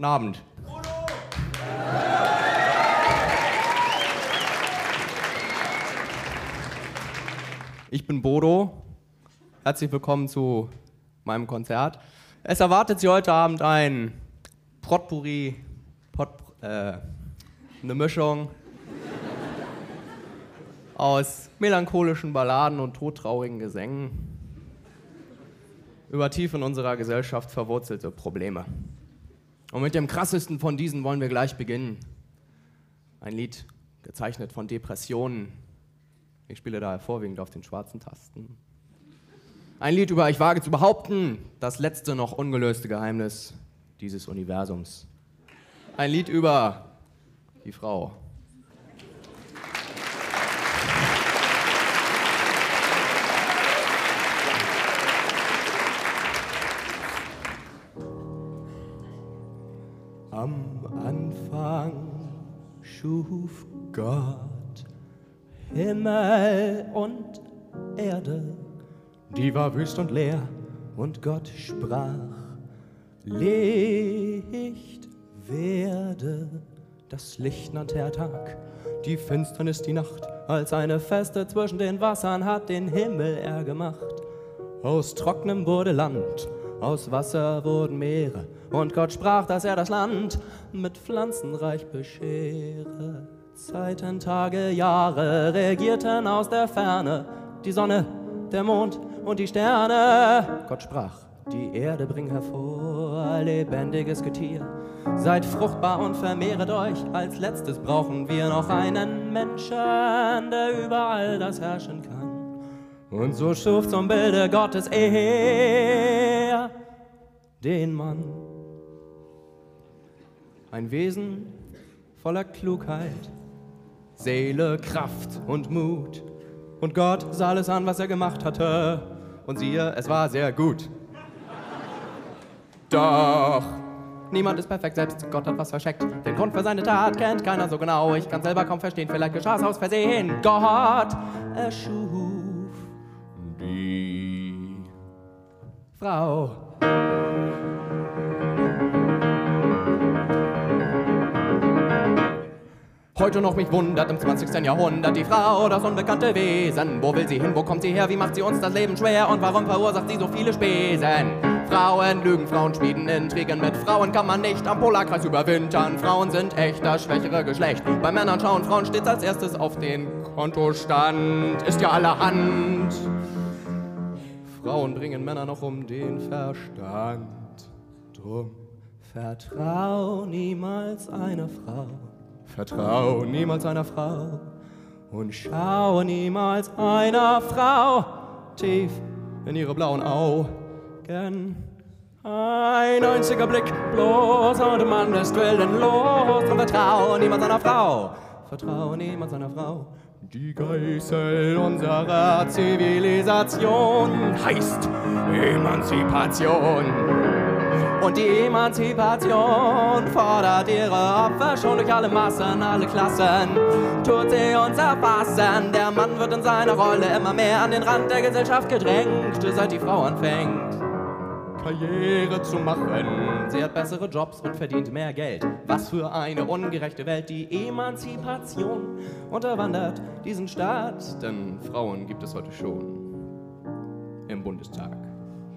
Guten Abend. Ich bin Bodo. Herzlich willkommen zu meinem Konzert. Es erwartet Sie heute Abend ein Potpourri, Pot, äh, eine Mischung aus melancholischen Balladen und todtraurigen Gesängen über tief in unserer Gesellschaft verwurzelte Probleme. Und mit dem krassesten von diesen wollen wir gleich beginnen. Ein Lied gezeichnet von Depressionen. Ich spiele da vorwiegend auf den schwarzen Tasten. Ein Lied über, ich wage zu behaupten, das letzte noch ungelöste Geheimnis dieses Universums. Ein Lied über die Frau. Schuf Gott Himmel und Erde, die war wüst und leer, und Gott sprach, Licht werde, das Licht nannte er Tag, die Finsternis die Nacht, als eine Feste zwischen den Wassern hat den Himmel er gemacht. Aus Trocknem wurde Land, aus Wasser wurden Meere, und Gott sprach, dass er das Land mit Pflanzen reich beschere. Zeiten, Tage, Jahre regierten aus der Ferne die Sonne, der Mond und die Sterne. Gott sprach, die Erde bring hervor, lebendiges Getier. Seid fruchtbar und vermehret euch. Als letztes brauchen wir noch einen Menschen, der überall das herrschen kann. Und so schuf zum Bilde Gottes er den Mann. Ein Wesen voller Klugheit, Seele, Kraft und Mut. Und Gott sah alles an, was er gemacht hatte. Und siehe, es war sehr gut. Doch niemand ist perfekt, selbst Gott hat was verscheckt. Den Grund für seine Tat kennt keiner so genau. Ich kann selber kaum verstehen, vielleicht geschah es aus Versehen. Gott erschuf Frau. Heute noch mich wundert im 20. Jahrhundert die Frau, das unbekannte Wesen. Wo will sie hin, wo kommt sie her, wie macht sie uns das Leben schwer und warum verursacht sie so viele Spesen? Frauen lügen, Frauen schmieden Intrigen. Mit Frauen kann man nicht am Polarkreis überwintern. Frauen sind echt das schwächere Geschlecht. Bei Männern schauen Frauen stets als erstes auf den Kontostand. Ist ja allerhand. Frauen bringen Männer noch um den Verstand. Drum vertrau niemals einer Frau. Vertrau niemals einer Frau und schau niemals einer Frau tief in ihre blauen Augen. Ein einziger Blick bloß und man ist willenlos und vertrau niemals einer Frau. Vertrau niemals einer Frau. Die Geißel unserer Zivilisation heißt Emanzipation. Und die Emanzipation fordert ihre Opfer schon durch alle Massen, alle Klassen. Tut sie uns erfassen. Der Mann wird in seiner Rolle immer mehr an den Rand der Gesellschaft gedrängt, seit die Frau anfängt. Karriere zu machen. Sie hat bessere Jobs und verdient mehr Geld. Was für eine ungerechte Welt. Die Emanzipation unterwandert diesen Staat. Denn Frauen gibt es heute schon im Bundestag.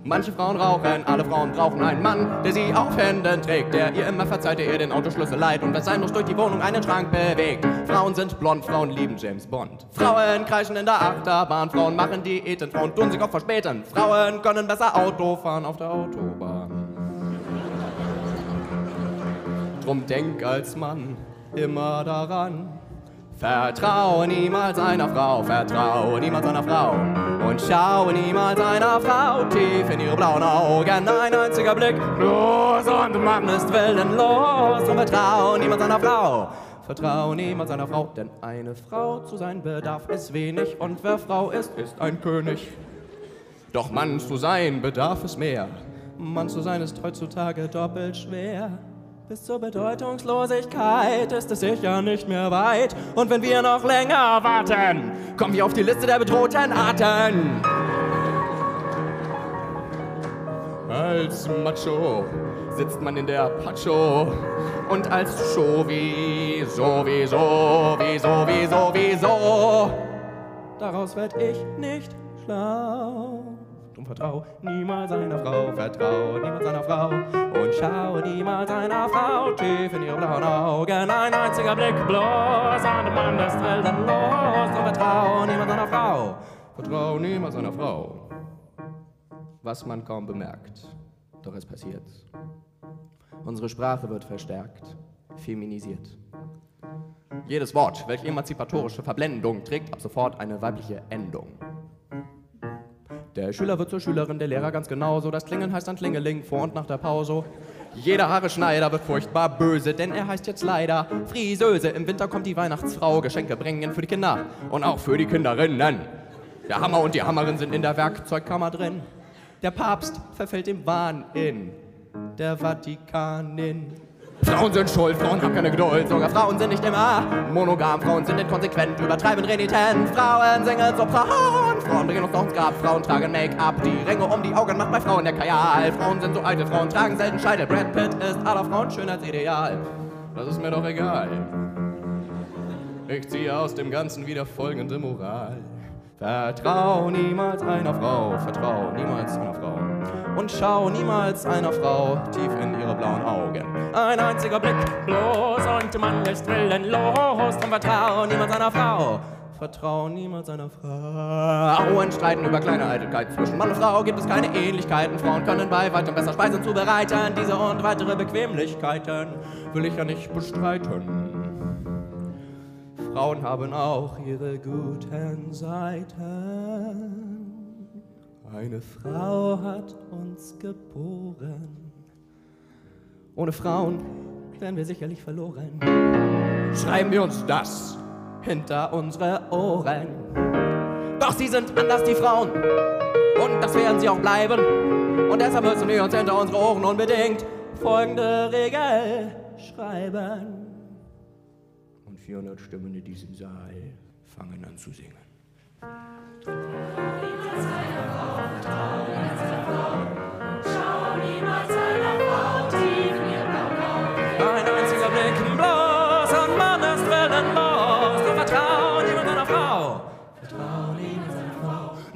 Manche Frauen rauchen, alle Frauen brauchen einen Mann, der sie auf Händen trägt, der ihr immer verzeiht, der ihr den Autoschlüssel leiht und das sein muss durch die Wohnung einen Schrank bewegt. Frauen sind blond, Frauen lieben James Bond. Frauen kreischen in der Achterbahn, Frauen machen Diäten, Frauen tun sich oft verspäten. Frauen können besser Auto fahren auf der Autobahn. Drum denk als Mann immer daran, Vertraue niemals einer Frau, vertraue niemals einer Frau und schaue niemals einer Frau tief in ihre blauen Augen. Ein einziger Blick, los und Mann ist willenlos und vertraue niemals einer Frau. Vertraue niemals einer Frau, denn eine Frau zu sein bedarf es wenig und wer Frau ist, ist ein König. Doch Mann zu sein bedarf es mehr. Mann zu sein ist heutzutage doppelt schwer. Bis zur Bedeutungslosigkeit ist es sicher nicht mehr weit. Und wenn wir noch länger warten, kommen wir auf die Liste der bedrohten Arten. Als Macho sitzt man in der Pacho und als Show wie so, wie so, wie so, wie so, wie so. Daraus werd ich nicht schlau. Drum vertrau niemals einer Frau, vertrau niemals einer Frau und schau niemals einer Frau tief in ihre blauen Augen. Ein einziger Blick bloß an dem Mann des Wilden los. Drum vertrau niemals einer Frau, vertrau niemals einer Frau. Was man kaum bemerkt, doch es passiert. Unsere Sprache wird verstärkt, feminisiert. Jedes Wort, welche emanzipatorische Verblendung, trägt ab sofort eine weibliche Endung. Der Schüler wird zur Schülerin, der Lehrer ganz genauso. Das Klingeln heißt dann Klingeling vor und nach der Pause. Jeder Haare Schneider wird furchtbar böse, denn er heißt jetzt leider Friseuse. Im Winter kommt die Weihnachtsfrau, Geschenke bringen für die Kinder und auch für die Kinderinnen. Der Hammer und die Hammerin sind in der Werkzeugkammer drin. Der Papst verfällt dem Wahn in der Vatikanin. Frauen sind schuld, Frauen haben keine Geduld, sogar Frauen sind nicht immer monogam, Frauen sind inkonsequent, übertreiben renitent, Frauen singen Sopran, Frauen. Bringen uns doch ins Grab, Frauen tragen Make-up, die Ringe um die Augen macht bei Frauen der Kajal, Frauen sind so alte, Frauen tragen selten Scheide, Brad Pitt ist aller Frauen Schönheitsideal, das ist mir doch egal. Ich ziehe aus dem Ganzen wieder folgende Moral. Vertrau niemals einer Frau, vertrau niemals einer Frau. Und schau niemals einer Frau tief in ihre blauen Augen. Ein einziger Blick bloß und man ist willenlos. Drum vertrau niemals einer Frau, vertrau niemals einer Frau. Und streiten über kleine Eitelkeiten zwischen Mann und Frau gibt es keine Ähnlichkeiten. Frauen können bei weitem besser Speisen zubereiten. Diese und weitere Bequemlichkeiten will ich ja nicht bestreiten. Frauen haben auch ihre guten Seiten. Eine Frau hat uns geboren. Ohne Frauen wären wir sicherlich verloren. Schreiben wir uns das hinter unsere Ohren. Doch sie sind anders, die Frauen. Und das werden sie auch bleiben. Und deshalb müssen wir uns hinter unsere Ohren unbedingt folgende Regel schreiben. 400 Stimmen in diesem Saal fangen an zu singen.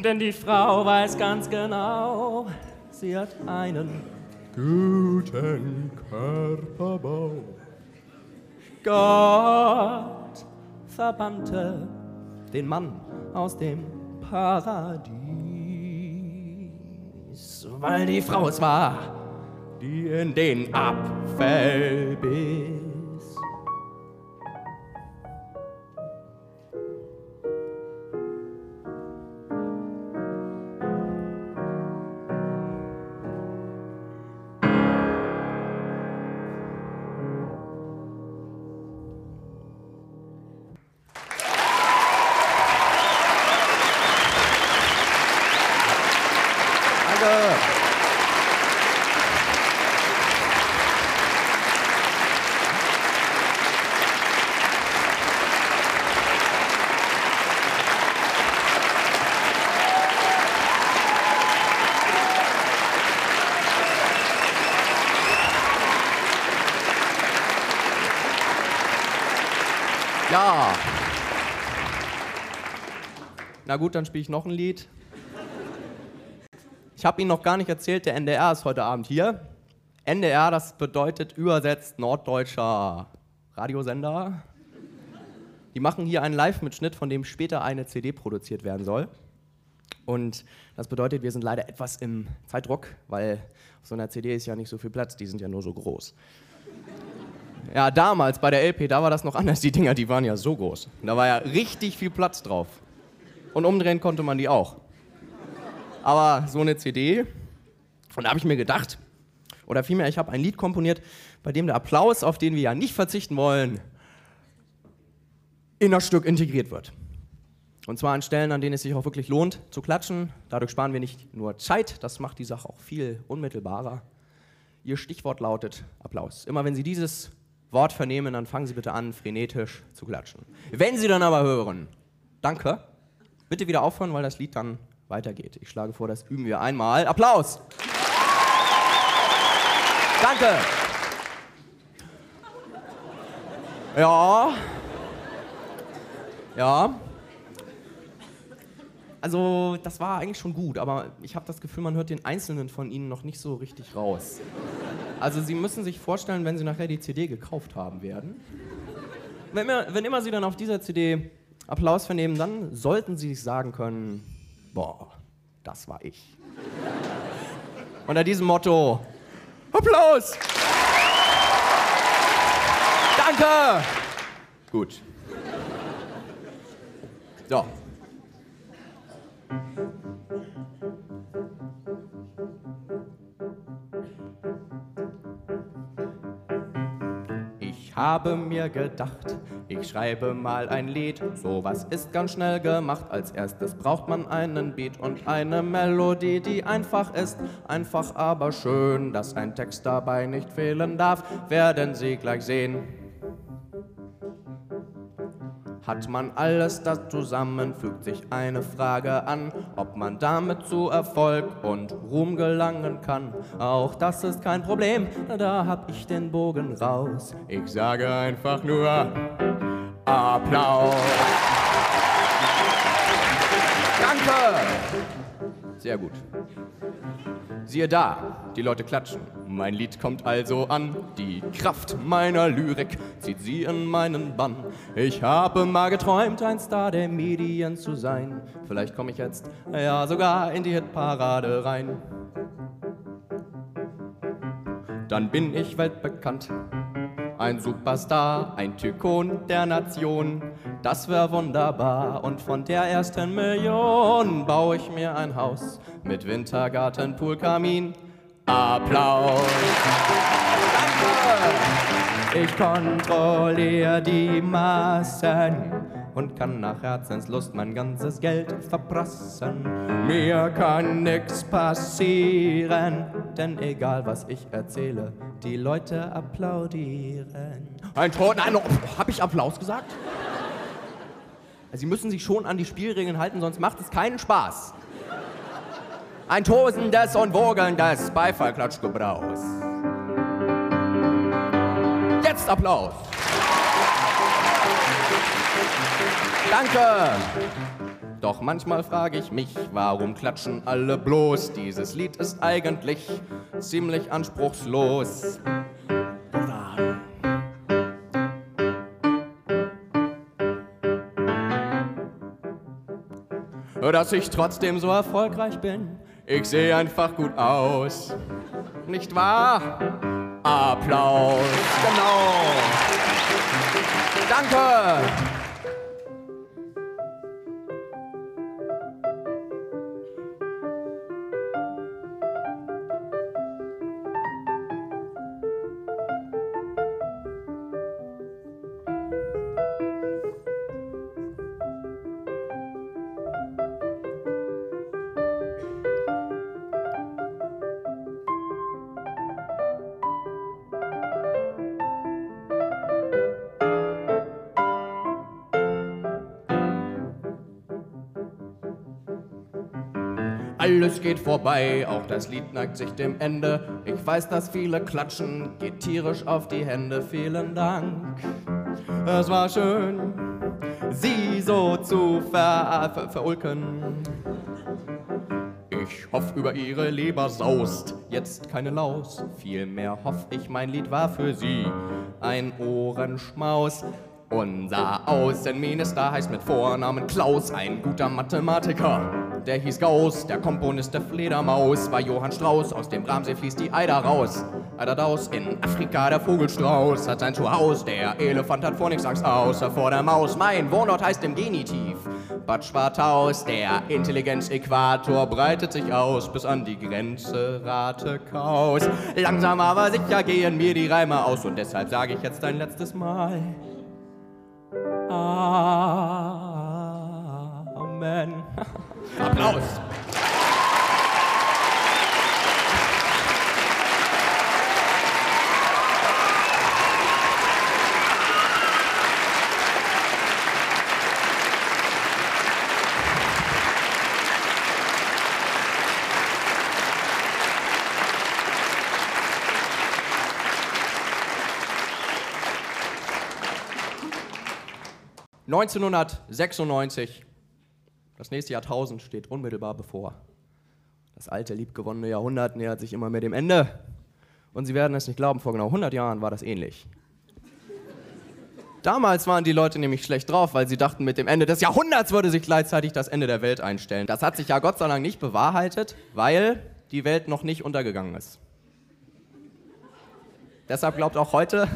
Denn die Frau weiß ganz genau, sie hat einen guten Körperbau. Gott verbannte den Mann aus dem Paradies, weil die Frau es war, die in den Apfel biss. Na gut, dann spiele ich noch ein Lied. Ich habe Ihnen noch gar nicht erzählt, der NDR ist heute Abend hier. NDR, das bedeutet übersetzt norddeutscher Radiosender. Die machen hier einen Live-Mitschnitt, von dem später eine CD produziert werden soll. Und das bedeutet, wir sind leider etwas im Zeitdruck, weil auf so einer CD ist ja nicht so viel Platz, die sind ja nur so groß. Ja, damals bei der LP, da war das noch anders. Die Dinger, die waren ja so groß. Da war ja richtig viel Platz drauf. Und umdrehen konnte man die auch. Aber so eine CD, und da habe ich mir gedacht, oder vielmehr, ich habe ein Lied komponiert, bei dem der Applaus, auf den wir ja nicht verzichten wollen, in das Stück integriert wird. Und zwar an Stellen, an denen es sich auch wirklich lohnt zu klatschen. Dadurch sparen wir nicht nur Zeit, das macht die Sache auch viel unmittelbarer. Ihr Stichwort lautet Applaus. Immer wenn Sie dieses Wort vernehmen, dann fangen Sie bitte an, frenetisch zu klatschen. Wenn Sie dann aber hören, danke, bitte wieder aufhören, weil das Lied dann weitergeht. Ich schlage vor, das üben wir einmal. Applaus! Danke. Ja. Ja. Also, das war eigentlich schon gut, aber ich habe das Gefühl, man hört den einzelnen von ihnen noch nicht so richtig raus. Also, Sie müssen sich vorstellen, wenn Sie nachher die CD gekauft haben werden, wenn, immer, wenn immer Sie dann auf dieser CD Applaus vernehmen, dann sollten Sie sich sagen können: Boah, das war ich. Unter diesem Motto: Applaus! Danke! Gut. So. Ich habe mir gedacht, ich schreibe mal ein Lied. Sowas ist ganz schnell gemacht. Als erstes braucht man einen Beat und eine Melodie, die einfach ist. Einfach aber schön, dass ein Text dabei nicht fehlen darf, werden Sie gleich sehen. Hat man alles das zusammen, fügt sich eine Frage an, ob man damit zu Erfolg und Ruhm gelangen kann. Auch das ist kein Problem, da hab ich den Bogen raus. Ich sage einfach nur Applaus. Danke! Sehr gut. Siehe da, die Leute klatschen. Mein Lied kommt also an. Die Kraft meiner Lyrik zieht sie in meinen Bann. Ich habe mal geträumt, ein Star der Medien zu sein. Vielleicht komme ich jetzt, ja, sogar in die Hitparade rein. Dann bin ich weltbekannt. Ein Superstar, ein Tykon der Nation. Das wär wunderbar. Und von der ersten Million baue ich mir ein Haus mit Wintergarten, Pool, Kamin. Applaus. Danke. Ich kontrolliere die Massen und kann nach Herzenslust mein ganzes Geld verprassen. Mir kann nix passieren, denn egal was ich erzähle, die Leute applaudieren. Ein Ton, nein, oh, hab ich Applaus gesagt? Also Sie müssen sich schon an die Spielregeln halten, sonst macht es keinen Spaß. Ein tosendes und wogelndes Beifallklatschgebraus. Jetzt Applaus. Danke. Doch manchmal frage ich mich, warum klatschen alle bloß? Dieses Lied ist eigentlich ziemlich anspruchslos. Dass ich trotzdem so erfolgreich bin, ich sehe einfach gut aus. Nicht wahr? Applaus. Genau. Danke. Geht vorbei, auch das Lied neigt sich dem Ende. Ich weiß, dass viele klatschen, geht tierisch auf die Hände. Vielen Dank. Es war schön, Sie so zu ver ver verulken. Ich hoff über Ihre Leber saust jetzt keine Laus. Vielmehr hoff ich, mein Lied war für Sie ein Ohrenschmaus. Unser Außenminister heißt mit Vornamen Klaus, ein guter Mathematiker. Der hieß Gauss, der Komponist der Fledermaus war Johann Strauß. Aus dem Bramsee fließt die Eider raus. Eider daus, in Afrika der Vogelstrauß hat sein Zuhaus. Der Elefant hat vor nichts Angst außer vor der Maus. Mein Wohnort heißt im Genitiv. Bad Schwarthaus, der Intelligenzäquator breitet sich aus bis an die Grenze Ratekaus. Langsam aber sicher gehen mir die Reime aus und deshalb sage ich jetzt ein letztes Mal willkommen. Applaus. Neunzehnhundertsechsundneunzig das nächste Jahrtausend steht unmittelbar bevor. Das alte, liebgewonnene Jahrhundert nähert sich immer mehr dem Ende. Und Sie werden es nicht glauben, vor genau 100 Jahren war das ähnlich. Damals waren die Leute nämlich schlecht drauf, weil sie dachten, mit dem Ende des Jahrhunderts würde sich gleichzeitig das Ende der Welt einstellen. Das hat sich ja Gott sei Dank nicht bewahrheitet, weil die Welt noch nicht untergegangen ist. Deshalb glaubt auch heute,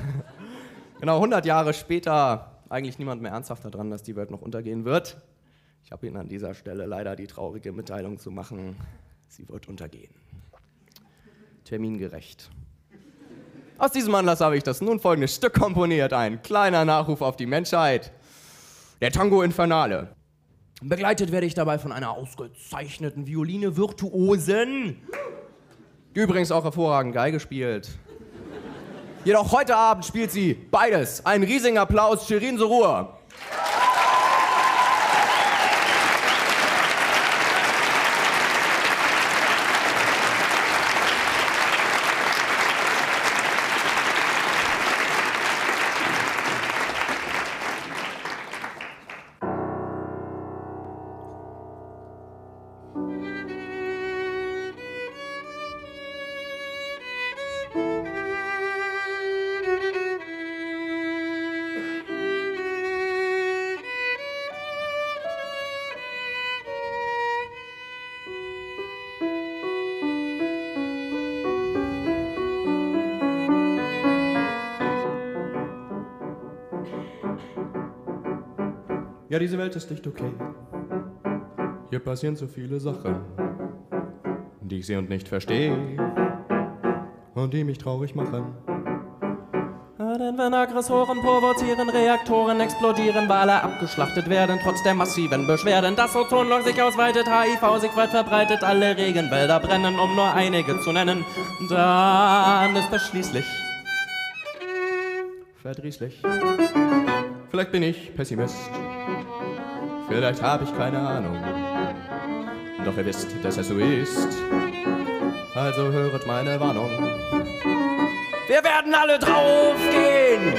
genau 100 Jahre später, eigentlich niemand mehr ernsthaft daran, dass die Welt noch untergehen wird. Ich habe Ihnen an dieser Stelle leider die traurige Mitteilung zu machen, sie wird untergehen. Termingerecht. Aus diesem Anlass habe ich das nun folgende Stück komponiert, ein kleiner Nachruf auf die Menschheit. Der Tango Infernale. Begleitet werde ich dabei von einer ausgezeichneten Violine-Virtuosen, die übrigens auch hervorragend Geige spielt. Jedoch heute Abend spielt sie beides. Ein riesigen Applaus, Shirin Sorur. Ja, diese Welt ist nicht okay. Hier passieren so viele Sachen, die ich sehe und nicht verstehe und die mich traurig machen. Denn wenn Aggressoren provozieren, Reaktoren explodieren, Wale abgeschlachtet werden, trotz der massiven Beschwerden, das Ozonloch sich ausweitet, HIV sich weit verbreitet, alle Regenwälder brennen, um nur einige zu nennen, dann ist es schließlich verdrießlich. Vielleicht bin ich Pessimist. Vielleicht habe ich keine Ahnung. Doch ihr wisst, dass es so ist. Also höret meine Warnung. Wir werden alle draufgehen.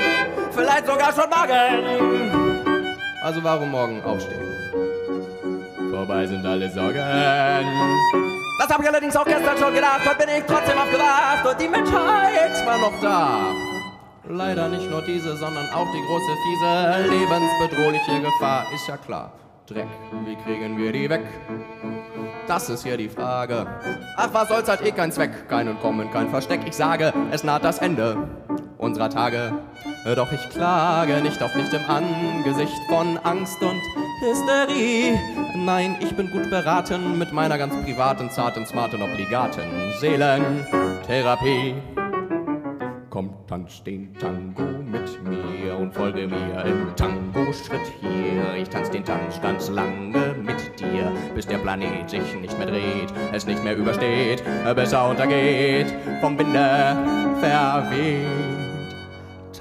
Vielleicht sogar schon morgen. Also warum morgen aufstehen? Vorbei sind alle Sorgen. Das habe ich allerdings auch gestern schon gedacht. Heute bin ich trotzdem aufgewacht und die Menschheit war noch da. Leider nicht nur diese, sondern auch die große, fiese, lebensbedrohliche Gefahr, ist ja klar. Dreck, wie kriegen wir die weg? Das ist hier die Frage. Ach, was soll's, hat eh kein Zweck. Kein Entkommen, kein Versteck. Ich sage, es naht das Ende unserer Tage. Doch ich klage nicht, auch nicht im Angesicht von Angst und Hysterie. Nein, ich bin gut beraten mit meiner ganz privaten, zarten, smarten, obligaten Seelentherapie. Tanz den Tango mit mir und folge mir im Tango-Schritt hier. Ich tanz den Tanz ganz lange mit dir, bis der Planet sich nicht mehr dreht, es nicht mehr übersteht, besser untergeht, vom Winde verweht.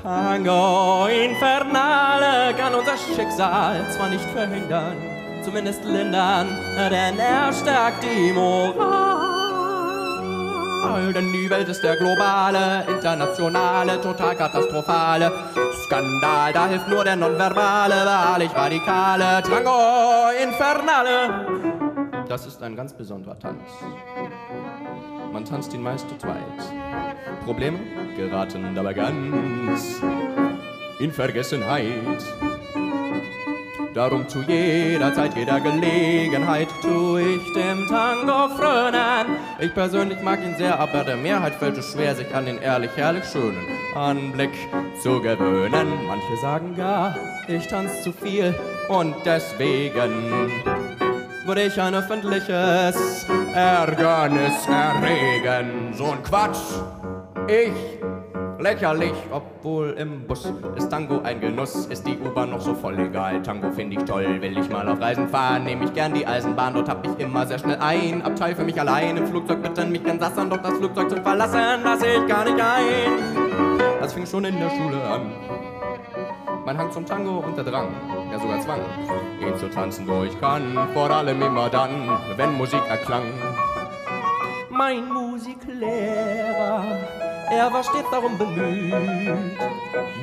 Tango Infernale kann unser Schicksal zwar nicht verhindern, zumindest lindern, denn er stärkt die Moral. Denn die Welt ist der globale, internationale, total katastrophale Skandal. Da hilft nur der nonverbale, wahrlich radikale Tango Infernale. Das ist ein ganz besonderer Tanz. Man tanzt ihn meist zu zweit. Probleme geraten dabei ganz in Vergessenheit. Darum zu jeder Zeit, jeder Gelegenheit tu ich dem Tango frönen. Ich persönlich mag ihn sehr, aber der Mehrheit fällt es schwer, sich an den ehrlich, herrlich schönen Anblick zu gewöhnen. Manche sagen gar, ich tanz zu viel und deswegen würde ich ein öffentliches Ärgernis erregen. So ein Quatsch. Ich lächerlich, obwohl im Bus ist Tango ein Genuss, ist die U-Bahn noch so voll egal. Tango finde ich toll, will ich mal auf Reisen fahren, nehme ich gern die Eisenbahn, dort hab ich immer sehr schnell ein Abteil für mich allein. Im Flugzeug bitten mich gern sassern, doch das Flugzeug zu verlassen, lasse ich gar nicht ein. Das fing schon in der Schule an. Mein Hang zum Tango und der Drang, ja sogar Zwang, ihn zu tanzen, wo ich kann, vor allem immer dann, wenn Musik erklang. Mein Musiklehrer er war stets darum bemüht,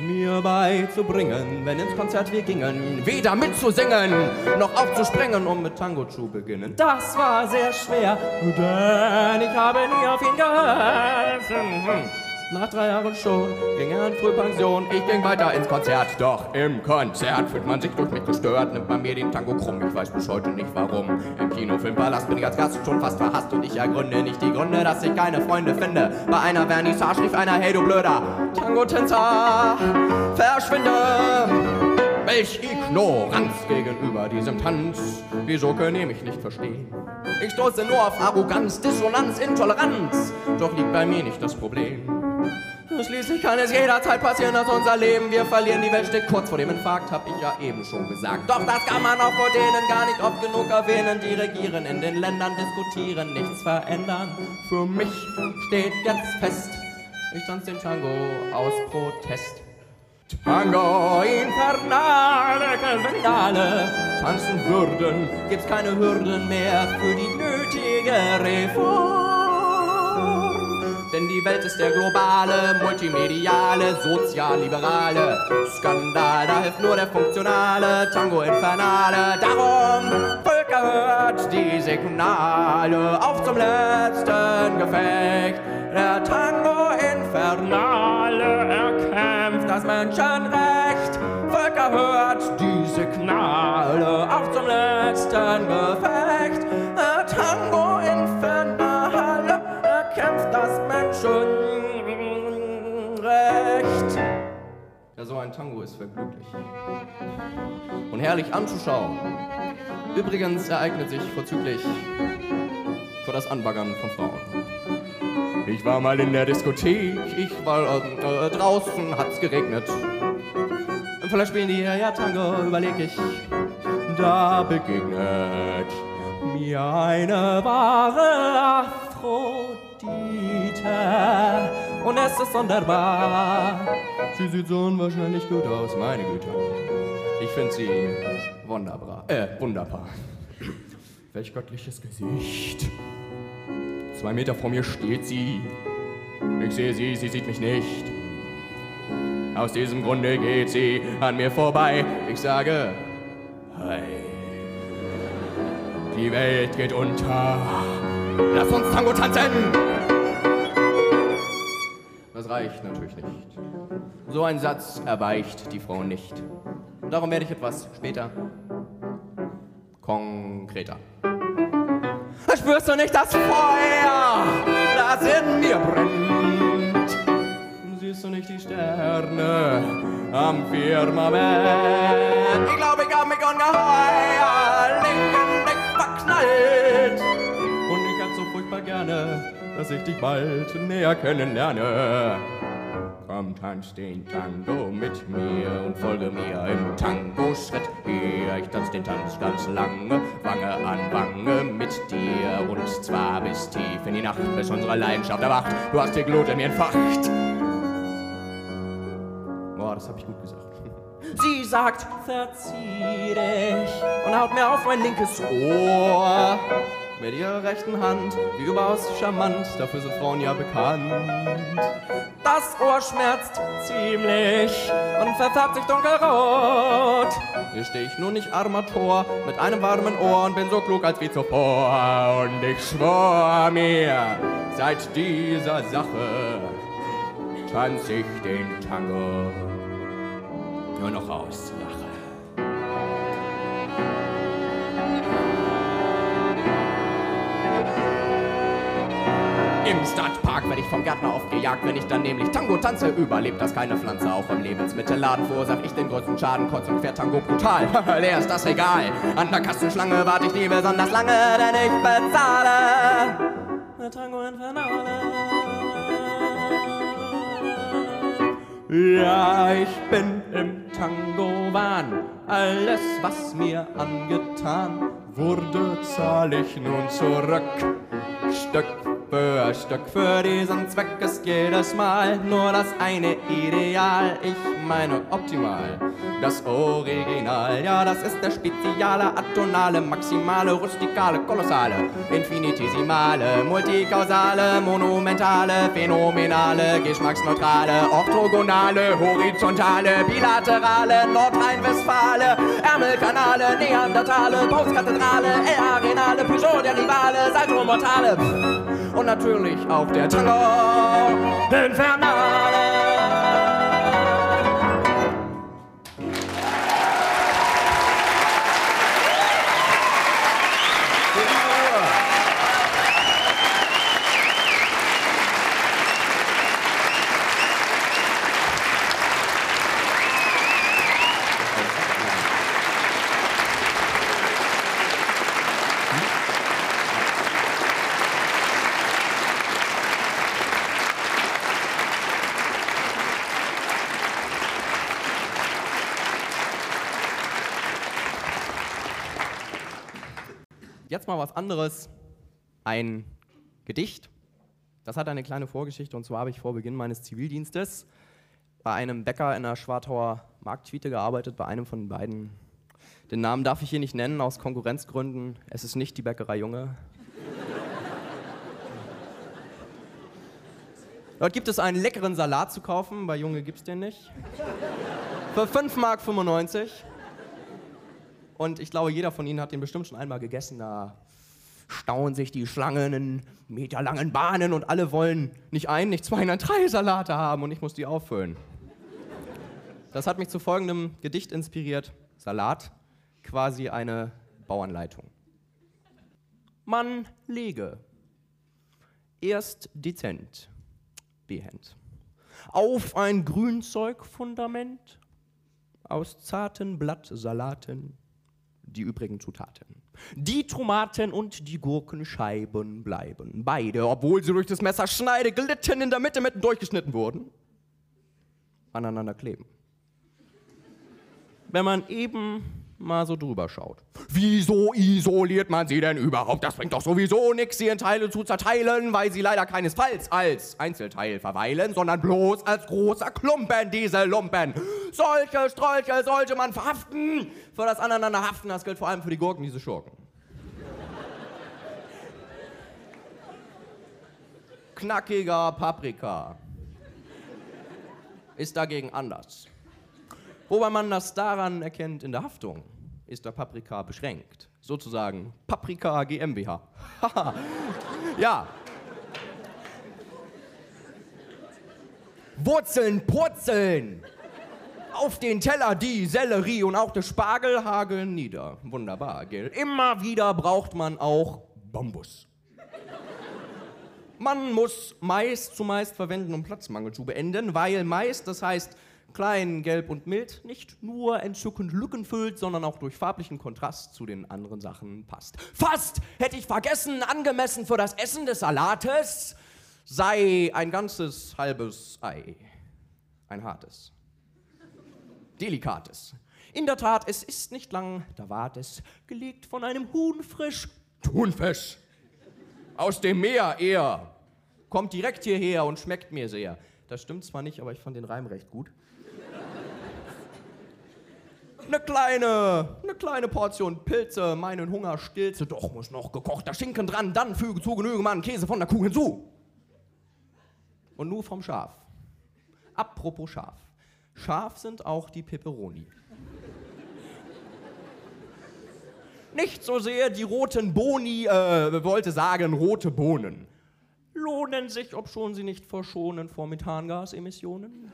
mir beizubringen, wenn ins Konzert wir gingen, weder mitzusingen, noch aufzuspringen, um mit Tango zu beginnen. Das war sehr schwer, denn ich habe nie auf ihn gehört. Nach drei Jahren schon ging er in Frühpension. Ich ging weiter ins Konzert. Doch im Konzert fühlt man sich durch mich gestört. Nimmt man mir den Tango krumm. Ich weiß bis heute nicht warum. Im Kinofilmpalast bin ich als Gast schon fast verhasst. Und ich ergründe nicht die Gründe, dass ich keine Freunde finde. Bei einer Vernissage rief einer: Hey du blöder Tango-Tänzer, verschwinde! Welch Ignoranz gegenüber diesem Tanz. Wieso könne ich mich nicht verstehen? Ich stoße nur auf Arroganz, Dissonanz, Intoleranz. Doch liegt bei mir nicht das Problem. Schließlich kann es jederzeit passieren, dass unser Leben wir verlieren. Die Welt steht kurz vor dem Infarkt, hab ich ja eben schon gesagt. Doch das kann man auch vor denen gar nicht oft genug erwähnen. Die regieren in den Ländern, diskutieren, nichts verändern. Für mich steht jetzt fest, ich tanze den Tango aus Protest. Tango infernale, Vandale, tanzen Würden, gibt's keine Hürden mehr für die nötige Reform. Denn die Welt ist der globale, multimediale, sozialliberale Skandal. Da hilft nur der funktionale Tango Infernale. Darum, Völker hört die Signale auf zum letzten Gefecht. Der Tango Infernale erkämpft das Menschenrecht. Völker hört die Signale auf zum letzten Gefecht. Ein Tango ist verglücklich. Und herrlich anzuschauen. Übrigens ereignet sich vorzüglich vor das Anbaggern von Frauen. Ich war mal in der Diskothek, ich war äh, draußen, hat's geregnet. Vielleicht spielen die ja Tango, überleg ich. Da begegnet mir eine wahre Aphrodite. Und es ist sonderbar. Sie sieht so unwahrscheinlich gut aus, meine Güte. Ich finde sie wunderbar. Äh, wunderbar. Welch göttliches Gesicht. Zwei Meter vor mir steht sie. Ich sehe sie, sie sieht mich nicht. Aus diesem Grunde geht sie an mir vorbei. Ich sage, hi. Die Welt geht unter. Lass uns Tango tanzen! Das reicht natürlich nicht. So ein Satz erweicht die Frau nicht. Und darum werde ich etwas später konkreter. Spürst du nicht das Feuer, das in mir brennt? Siehst du nicht die Sterne am Firmament? Ich glaube, ich hab mich ungeheuer dass ich dich bald näher kennenlerne. Komm, tanz den Tango mit mir und folge mir im Tango-Schritt her. Ich tanz den Tanz ganz lange, Wange an Wange mit dir. Und zwar bis tief in die Nacht, bis unsere Leidenschaft erwacht. Du hast die Glut in mir entfacht. Boah, das hab ich gut gesagt. Sie sagt, verzieh dich und haut mir auf mein linkes Ohr. Mit ihrer rechten Hand, wie überaus charmant, dafür sind Frauen ja bekannt. Das Ohr schmerzt ziemlich und verfärbt sich dunkelrot. Hier steh ich nun nicht armer Tor mit einem warmen Ohr und bin so klug als wie zuvor. Und ich schwor mir, seit dieser Sache tanz ich den Tango nur noch aus Im Stadtpark werde ich vom Gärtner oft gejagt, wenn ich dann nämlich Tango tanze, überlebt das keine Pflanze. Auch im Lebensmittelladen verursach ich den größten Schaden, kurz und quer Tango brutal. Leer ist das Regal. An der Kassenschlange warte ich nie besonders lange, denn ich bezahle. Mit Tango Infernale. Ja, ich bin im Tango-Wahn. Alles, was mir angetan wurde, zahl ich nun zurück. Stück für Stück. Für diesen Zweck ist jedes Mal nur das eine Ideal. Ich meine optimal, das Original. Ja, das ist der speziale, atonale, maximale, rustikale, kolossale, infinitesimale, multikausale, monumentale, phänomenale, geschmacksneutrale, orthogonale, horizontale, bilaterale, Nordrhein-Westfale, Ärmelkanale, Neandertale, Postkathedrale, L-Arenale, Peugeot, der Rivale, Salto Mortale und natürlich auch der Tango Infernale. Mal was anderes. Ein Gedicht. Das hat eine kleine Vorgeschichte und zwar habe ich vor Beginn meines Zivildienstes bei einem Bäcker in der Schwartauer Marktschwiete gearbeitet, bei einem von beiden. Den Namen darf ich hier nicht nennen aus Konkurrenzgründen. Es ist nicht die Bäckerei Junge. Dort gibt es einen leckeren Salat zu kaufen, bei Junge gibt es den nicht. Für 5,95 Mark. Und ich glaube, jeder von Ihnen hat den bestimmt schon einmal gegessen. Da stauen sich die Schlangen in meterlangen Bahnen und alle wollen nicht ein, nicht zwei, sondern drei Salate haben und ich muss die auffüllen. Das hat mich zu folgendem Gedicht inspiriert. Salat, quasi eine Bauanleitung. Man lege erst dezent, behend, auf ein Grünzeugfundament aus zarten Blattsalaten die übrigen Zutaten. Die Tomaten und die Gurkenscheiben bleiben. Beide, obwohl sie durch das Messer Schneide glitten in der Mitte mitten durchgeschnitten wurden, aneinander kleben. Wenn man eben mal so drüber schaut. Wieso isoliert man sie denn überhaupt? Das bringt doch sowieso nichts, sie in Teile zu zerteilen, weil sie leider keinesfalls als Einzelteil verweilen, sondern bloß als großer Klumpen, diese Lumpen. Solche Strolche sollte man verhaften. Für das Aneinanderhaften, das gilt vor allem für die Gurken, diese Schurken. Knackiger Paprika ist dagegen anders. Wobei man das daran erkennt in der Haftung, ist der Paprika beschränkt. Sozusagen Paprika GmbH. ja. Wurzeln purzeln. Auf den Teller die Sellerie und auch der Spargel hageln nieder. Wunderbar, gell? Immer wieder braucht man auch Bambus. Man muss Mais zumeist verwenden, um Platzmangel zu beenden, weil Mais, das heißt klein, gelb und mild, nicht nur entzückend Lücken füllt, sondern auch durch farblichen Kontrast zu den anderen Sachen passt. Fast hätte ich vergessen, angemessen für das Essen des Salates sei ein ganzes halbes Ei. Ein hartes. Delikates. In der Tat, es ist nicht lang, da ward es, gelegt von einem Huhn frisch. Thunfisch. Aus dem Meer eher. Kommt direkt hierher und schmeckt mir sehr. Das stimmt zwar nicht, aber ich fand den Reim recht gut eine kleine, eine kleine Portion Pilze, meinen Hunger stillze. Doch muss noch gekochter Schinken dran, dann füge zu Genüge man Käse von der Kuh hinzu. Und nur vom Schaf. Apropos Schaf. Scharf sind auch die Peperoni. Nicht so sehr die roten Boni, äh, wollte sagen rote Bohnen. Lohnen sich, obschon sie nicht verschonen vor Methangasemissionen.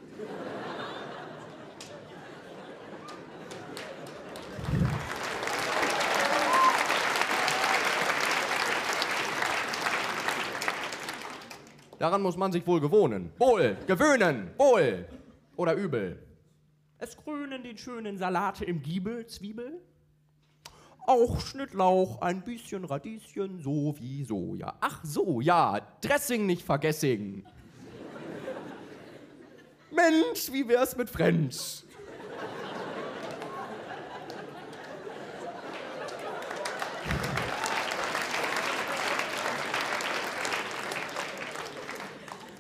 Daran muss man sich wohl gewohnen. Wohl, gewöhnen, wohl oder übel. Es grünen die schönen Salate im Giebel, Zwiebel. Auch Schnittlauch, ein bisschen Radieschen, so wie Soja. Ach so, ja, Dressing nicht vergessen. Mensch, wie wär's mit French?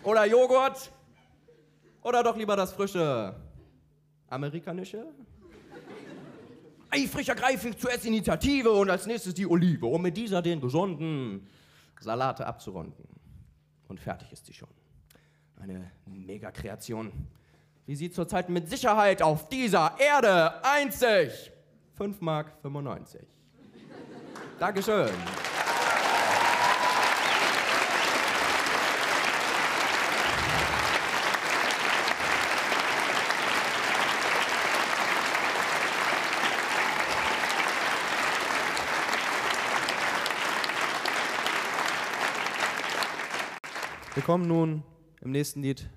Oder Joghurt? Oder doch lieber das frische amerikanische? Eifrig ergreife ich zuerst Initiative und als nächstes die Olive, um mit dieser den gesunden Salate abzurunden. Und fertig ist sie schon. Eine Megakreation. Wie sie zurzeit mit Sicherheit auf dieser Erde einzig 5 Mark 95. Dankeschön. Wir kommen nun im nächsten Lied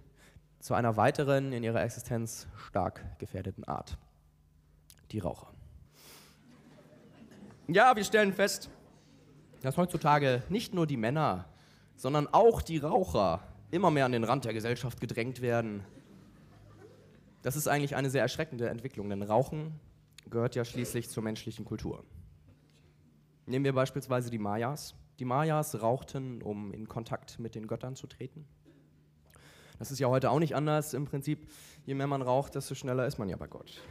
zu einer weiteren in ihrer Existenz stark gefährdeten Art. Die Raucher. Ja, wir stellen fest, dass heutzutage nicht nur die Männer, sondern auch die Raucher immer mehr an den Rand der Gesellschaft gedrängt werden. Das ist eigentlich eine sehr erschreckende Entwicklung, denn Rauchen gehört ja schließlich zur menschlichen Kultur. Nehmen wir beispielsweise die Mayas. Die Mayas rauchten, um in Kontakt mit den Göttern zu treten. Das ist ja heute auch nicht anders. Im Prinzip, je mehr man raucht, desto schneller ist man ja bei Gott.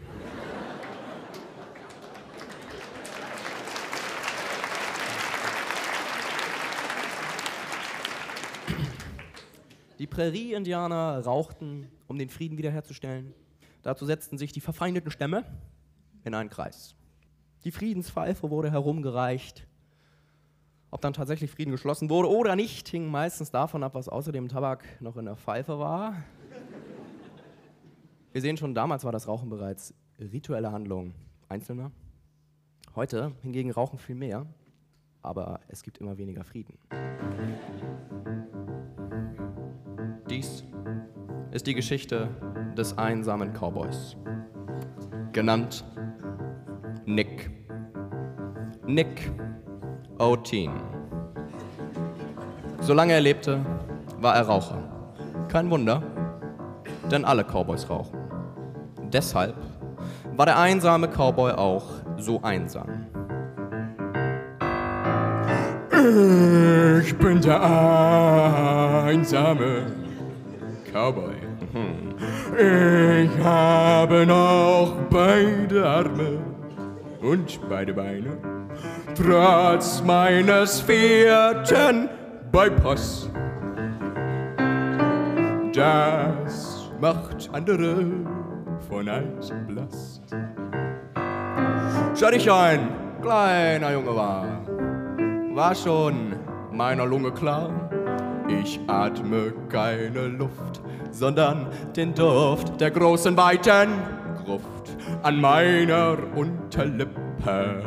Die Prärie-Indianer rauchten, um den Frieden wiederherzustellen. Dazu setzten sich die verfeindeten Stämme in einen Kreis. Die Friedenspfeife wurde herumgereicht ob dann tatsächlich Frieden geschlossen wurde oder nicht, hing meistens davon ab, was außer dem Tabak noch in der Pfeife war. Wir sehen schon, damals war das Rauchen bereits rituelle Handlung Einzelner. Heute hingegen rauchen viel mehr, aber es gibt immer weniger Frieden. Dies ist die Geschichte des einsamen Cowboys, genannt Nick. Nick O'Teen. Solange er lebte, war er Raucher. Kein Wunder, denn alle Cowboys rauchen. Deshalb war der einsame Cowboy auch so einsam. Ich bin der einsame Cowboy. Ich habe noch beide Arme und beide Beine trotz meines vierten Bypass. Das macht andere von eins blass. Seit ich ein kleiner Junge war, war schon meiner Lunge klar. Ich atme keine Luft, sondern den Duft der großen weiten Gruft an meiner Unterlippe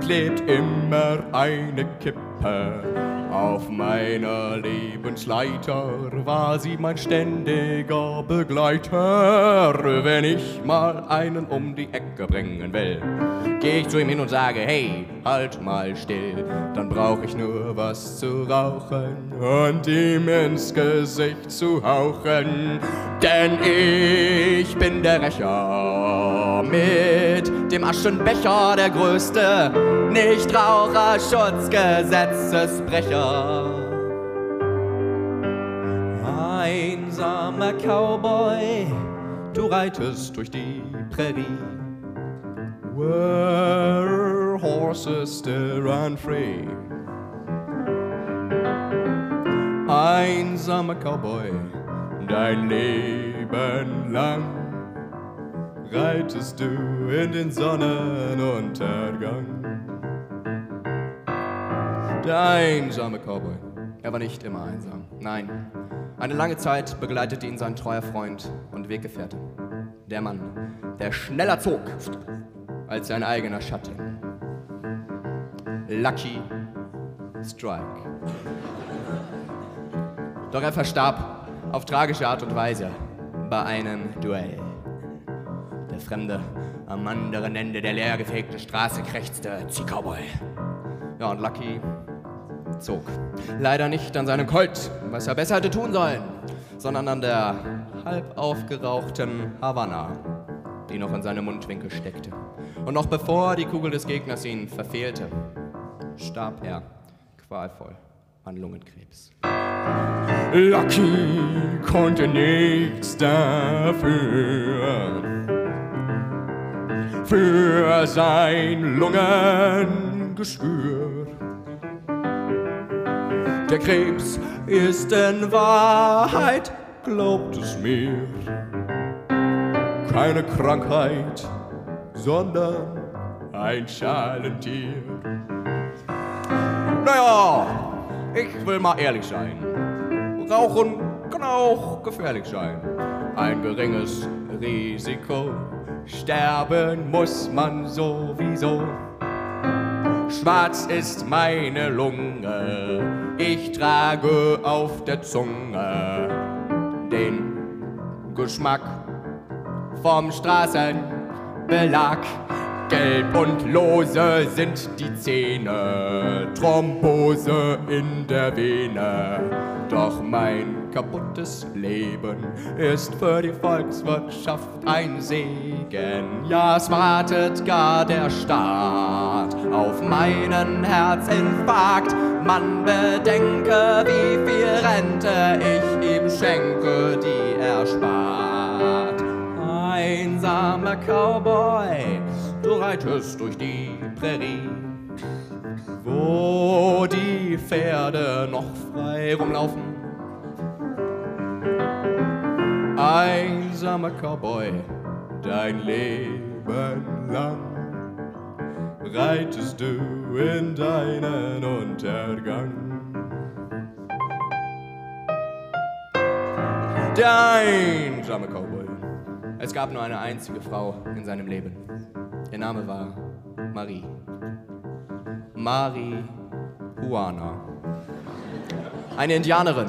klebt immer eine Kippe. Auf meiner Lebensleiter war sie mein ständiger Begleiter. Wenn ich mal einen um die Ecke bringen will, geh ich zu ihm hin und sage, hey, halt mal still. Dann brauch ich nur was zu rauchen und ihm ins Gesicht zu hauchen. Denn ich bin der Rächer mit dem Aschenbecher, der größte Nichtraucherschutzgesetzesbrecher. Einsamer Cowboy, du reitest durch die Prärie. Where horses still run free. Einsamer Cowboy, dein Leben lang reitest du in den Sonnenuntergang. Der einsame Cowboy. Er war nicht immer einsam. Nein. Eine lange Zeit begleitete ihn sein treuer Freund und Weggefährte. Der Mann, der schneller zog als sein eigener Schatten. Lucky Strike. Doch er verstarb auf tragische Art und Weise bei einem Duell. Der Fremde am anderen Ende der leergefegten Straße krächzte, zieh Cowboy. Ja, und Lucky zog. Leider nicht an seinem Colt, was er besser hätte tun sollen, sondern an der halb aufgerauchten Havanna, die noch in seinem Mundwinkel steckte. Und noch bevor die Kugel des Gegners ihn verfehlte, starb er qualvoll an Lungenkrebs. Lucky konnte nichts dafür. Für sein Lungengeschwür. Der Krebs ist in Wahrheit, glaubt es mir, keine Krankheit, sondern ein Schalentier. Naja, ich will mal ehrlich sein. Rauchen kann auch gefährlich sein. Ein geringes Risiko. Sterben muss man sowieso. Schwarz ist meine Lunge. Ich trage auf der Zunge den Geschmack vom Straßenbelag. Gelb und lose sind die Zähne, Thrombose in der Vene. Doch mein kaputtes Leben ist für die Volkswirtschaft ein Segen. Ja, es wartet gar der Staat auf meinen Herzinfarkt. Man bedenke, wie viel Rente ich ihm schenke, die er spart. Einsamer Cowboy, du reitest durch die Prärie, wo die Pferde noch frei rumlaufen. Einsamer Cowboy, dein Leben lang reitest du in deinen Untergang. Der einsame Cowboy. Es gab nur eine einzige Frau in seinem Leben. Ihr Name war Marie. Marihuana. Eine Indianerin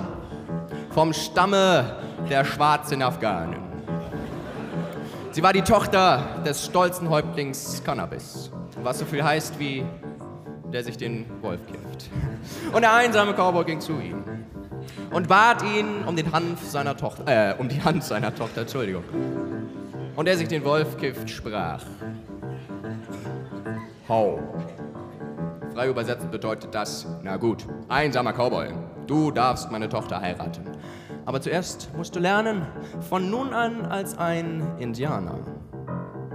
vom Stamme der schwarzen Afghanen. Sie war die Tochter des stolzen Häuptlings Cannabis, was so viel heißt wie der sich den Wolf kifft. Und der einsame Cowboy ging zu ihm und bat ihn um den Hanf seiner Tochter, äh, um die Hand seiner Tochter, Entschuldigung. Und er sich den Wolf kifft, sprach: Hau. Frei übersetzt bedeutet das, na gut, einsamer Cowboy, du darfst meine Tochter heiraten. Aber zuerst musst du lernen, von nun an als ein Indianer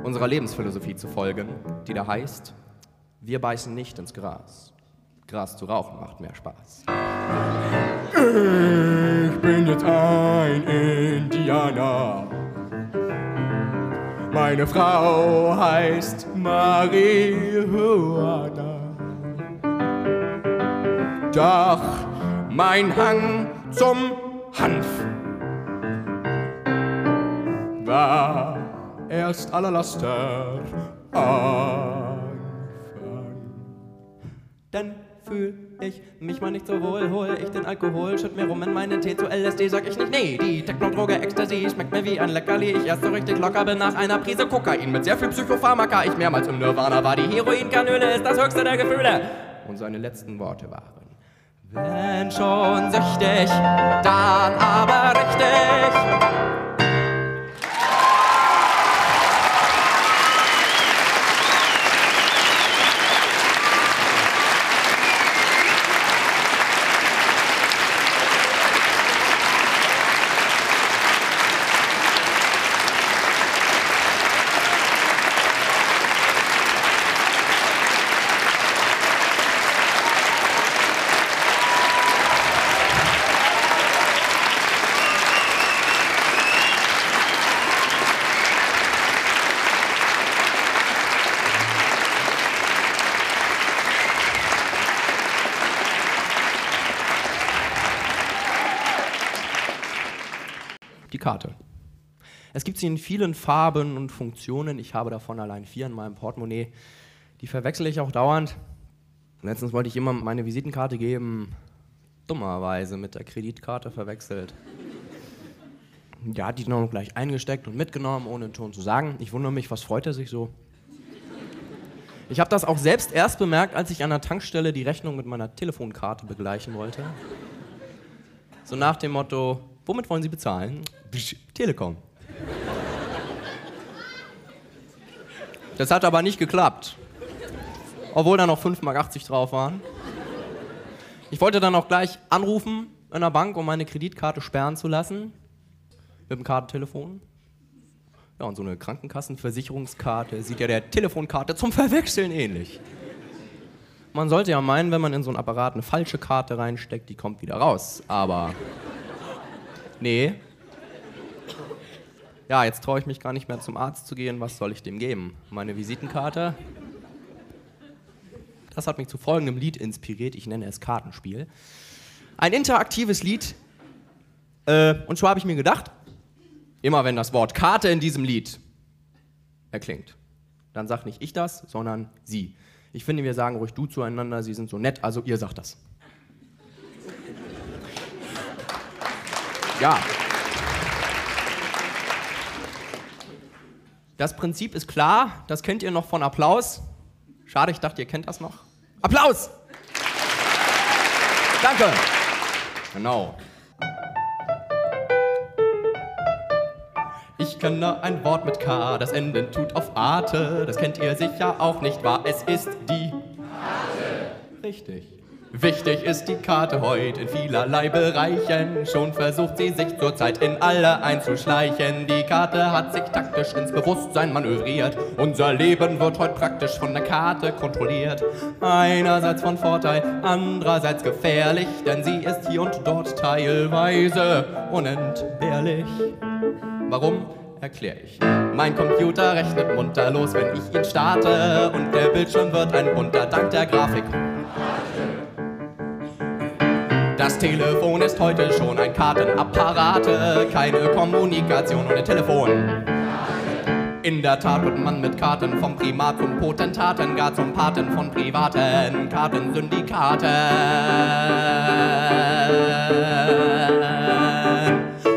unserer Lebensphilosophie zu folgen, die da heißt, wir beißen nicht ins Gras. Gras zu rauchen macht mehr Spaß. Ich bin jetzt ein Indianer. Meine Frau heißt Marihuana. Doch mein Hang zum Hanf War erst aller Laster Anfang. Dann fühl ich mich mal nicht so wohl, hol ich den Alkohol, schütt mir rum in meinen Tee zu LSD, sag ich nicht nee. Die Techno-Droge Ecstasy schmeckt mir wie ein Leckerli. Ich erst so richtig locker bin nach einer Prise Kokain mit sehr viel Psychopharmaka. Ich mehrmals im Nirvana war, die Heroinkanüle ist das höchste der Gefühle. Und seine letzten Worte waren, wenn schon süchtig, dann aber richtig. die Karte. Es gibt sie in vielen Farben und Funktionen. Ich habe davon allein vier in meinem Portemonnaie. Die verwechsel ich auch dauernd. Letztens wollte ich jemandem meine Visitenkarte geben, dummerweise mit der Kreditkarte verwechselt. Der hat die dann noch gleich eingesteckt und mitgenommen, ohne einen Ton zu sagen. Ich wundere mich, was freut er sich so? Ich habe das auch selbst erst bemerkt, als ich an der Tankstelle die Rechnung mit meiner Telefonkarte begleichen wollte. So nach dem Motto, womit wollen Sie bezahlen? Telekom. Das hat aber nicht geklappt. Obwohl da noch 5,80 Mark drauf waren. Ich wollte dann auch gleich anrufen in der Bank, um meine Kreditkarte sperren zu lassen. Mit dem Kartentelefon. Ja, und so eine Krankenkassenversicherungskarte sieht ja der Telefonkarte zum Verwechseln ähnlich. Man sollte ja meinen, wenn man in so einen Apparat eine falsche Karte reinsteckt, die kommt wieder raus. Aber nee. Ja, jetzt traue ich mich gar nicht mehr zum Arzt zu gehen. Was soll ich dem geben? Meine Visitenkarte? Das hat mich zu folgendem Lied inspiriert. Ich nenne es Kartenspiel. Ein interaktives Lied. Äh, und so habe ich mir gedacht, immer wenn das Wort Karte in diesem Lied erklingt, dann sagt nicht ich das, sondern sie. Ich finde, wir sagen ruhig du zueinander, sie sind so nett, also ihr sagt das. Ja. Das Prinzip ist klar, das kennt ihr noch von Applaus. Schade, ich dachte, ihr kennt das noch. Applaus! Danke! Genau. Ich kenne ein Wort mit K, das Enden tut auf Ate. Das kennt ihr sicher auch nicht wahr. Es ist die Karte. Richtig. Wichtig ist die Karte heute in vielerlei Bereichen. Schon versucht sie sich zurzeit in alle einzuschleichen. Die Karte hat sich taktisch ins Bewusstsein manövriert. Unser Leben wird heute praktisch von der Karte kontrolliert. Einerseits von Vorteil, andererseits gefährlich, denn sie ist hier und dort teilweise unentbehrlich. Warum? Erkläre ich. Mein Computer rechnet munter los, wenn ich ihn starte und der Bildschirm wird ein bunter dank der Grafik. Das Telefon ist heute schon ein Kartenapparat, keine Kommunikation ohne Telefon. In der Tat wird man mit Karten vom Primat zum Potentaten, gar zum Paten von privaten Kartensyndikaten.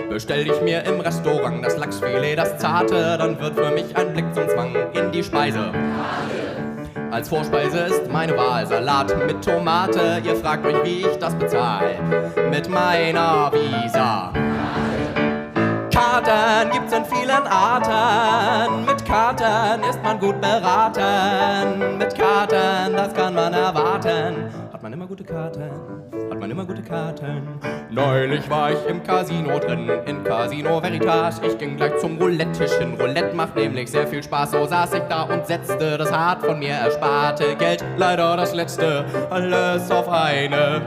Bestell ich mir im Restaurant das Lachsfilet, das zarte, dann wird für mich ein Blick zum Zwang in die Speise. Als Vorspeise ist meine Wahl Salat mit Tomate. Ihr fragt euch, wie ich das bezahle. Mit meiner Visa. Karten gibt's in vielen Arten. Mit Karten ist man gut beraten. Mit Karten, das kann man erwarten. Hat man immer gute Karten? Hat man immer gute Karten? Neulich war ich im Casino drin, in Casino Veritas. Ich ging gleich zum Roulette-Tisch hin. Roulette macht nämlich sehr viel Spaß. So saß ich da und setzte das hart von mir ersparte Geld. Leider das letzte, alles auf eine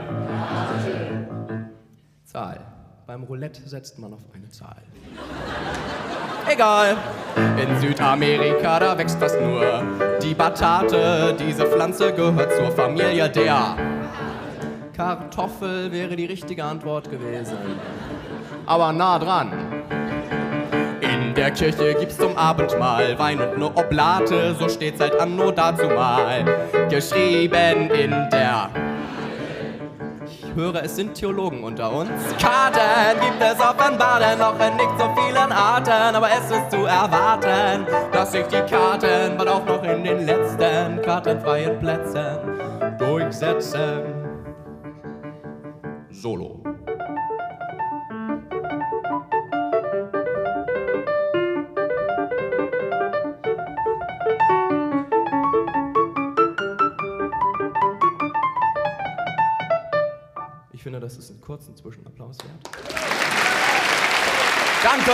Zahl. Beim Roulette setzt man auf eine Zahl. Egal. In Südamerika, da wächst fast nur die Batate. Diese Pflanze gehört zur Familie der Kartoffel wäre die richtige Antwort gewesen. Aber nah dran. In der Kirche gibt's zum Abendmahl Wein und ne Oblate, so steht seit anno dazu mal. Geschrieben in der höre, es sind Theologen unter uns. Karten gibt es offenbar noch in nicht so vielen Arten, aber es ist zu erwarten, dass sich die Karten bald auch noch in den letzten kartenfreien Plätzen durchsetzen. Solo. Finde, das ist einen kurzen Zwischenapplaus wert. Danke!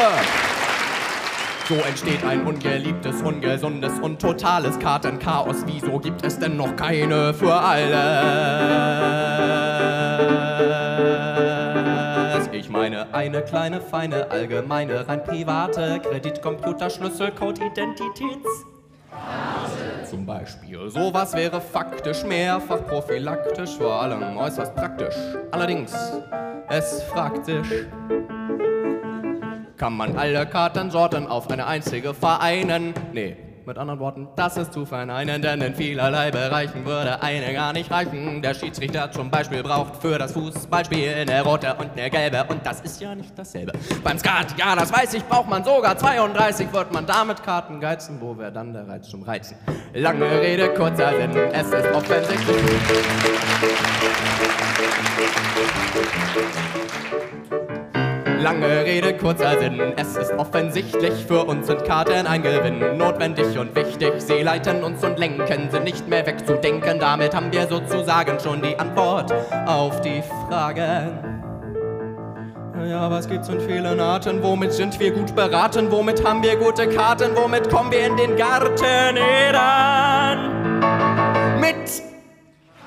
So entsteht ein ungeliebtes, ungesundes und totales Kartenchaos. Wieso gibt es denn noch keine für alles? Ich meine eine kleine, feine, allgemeine, rein private Kreditcomputer, Code, Identitäts. Zum Beispiel. Sowas wäre faktisch mehrfach prophylaktisch, vor allem äußerst praktisch. Allerdings, es fragt sich, kann man alle Kartensorten auf eine einzige vereinen? Nee, mit anderen Worten, das ist zu verneinen, denn in vielerlei Bereichen würde eine gar nicht reichen. Der Schiedsrichter zum Beispiel braucht für das Fußballspiel eine rote und eine gelbe und das ist ja nicht dasselbe. Beim Skat, ja, das weiß ich, braucht man sogar 32, wird man damit Karten geizen, wo wäre dann der Reiz zum Reizen? Lange Rede, kurzer Sinn, es ist offensichtlich. Lange Rede, kurzer Sinn. Es ist offensichtlich, für uns sind Karten ein Gewinn. Notwendig und wichtig, sie leiten uns und lenken, sind nicht mehr wegzudenken. Damit haben wir sozusagen schon die Antwort auf die Frage. Ja, was gibt's in vielen Arten? Womit sind wir gut beraten? Womit haben wir gute Karten? Womit kommen wir in den Garten Eden? Mit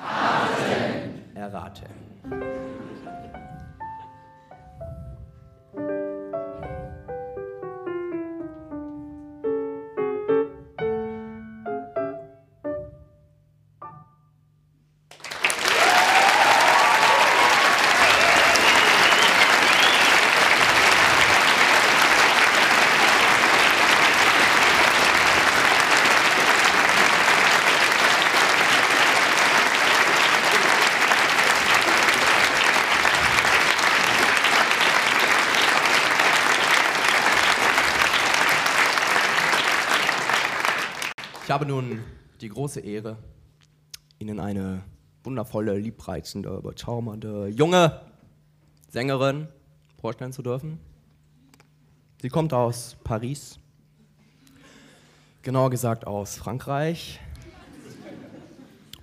Karten. Errate. Habe nun die große Ehre, Ihnen eine wundervolle, liebreizende, bezaubernde, junge Sängerin vorstellen zu dürfen. Sie kommt aus Paris, genauer gesagt aus Frankreich.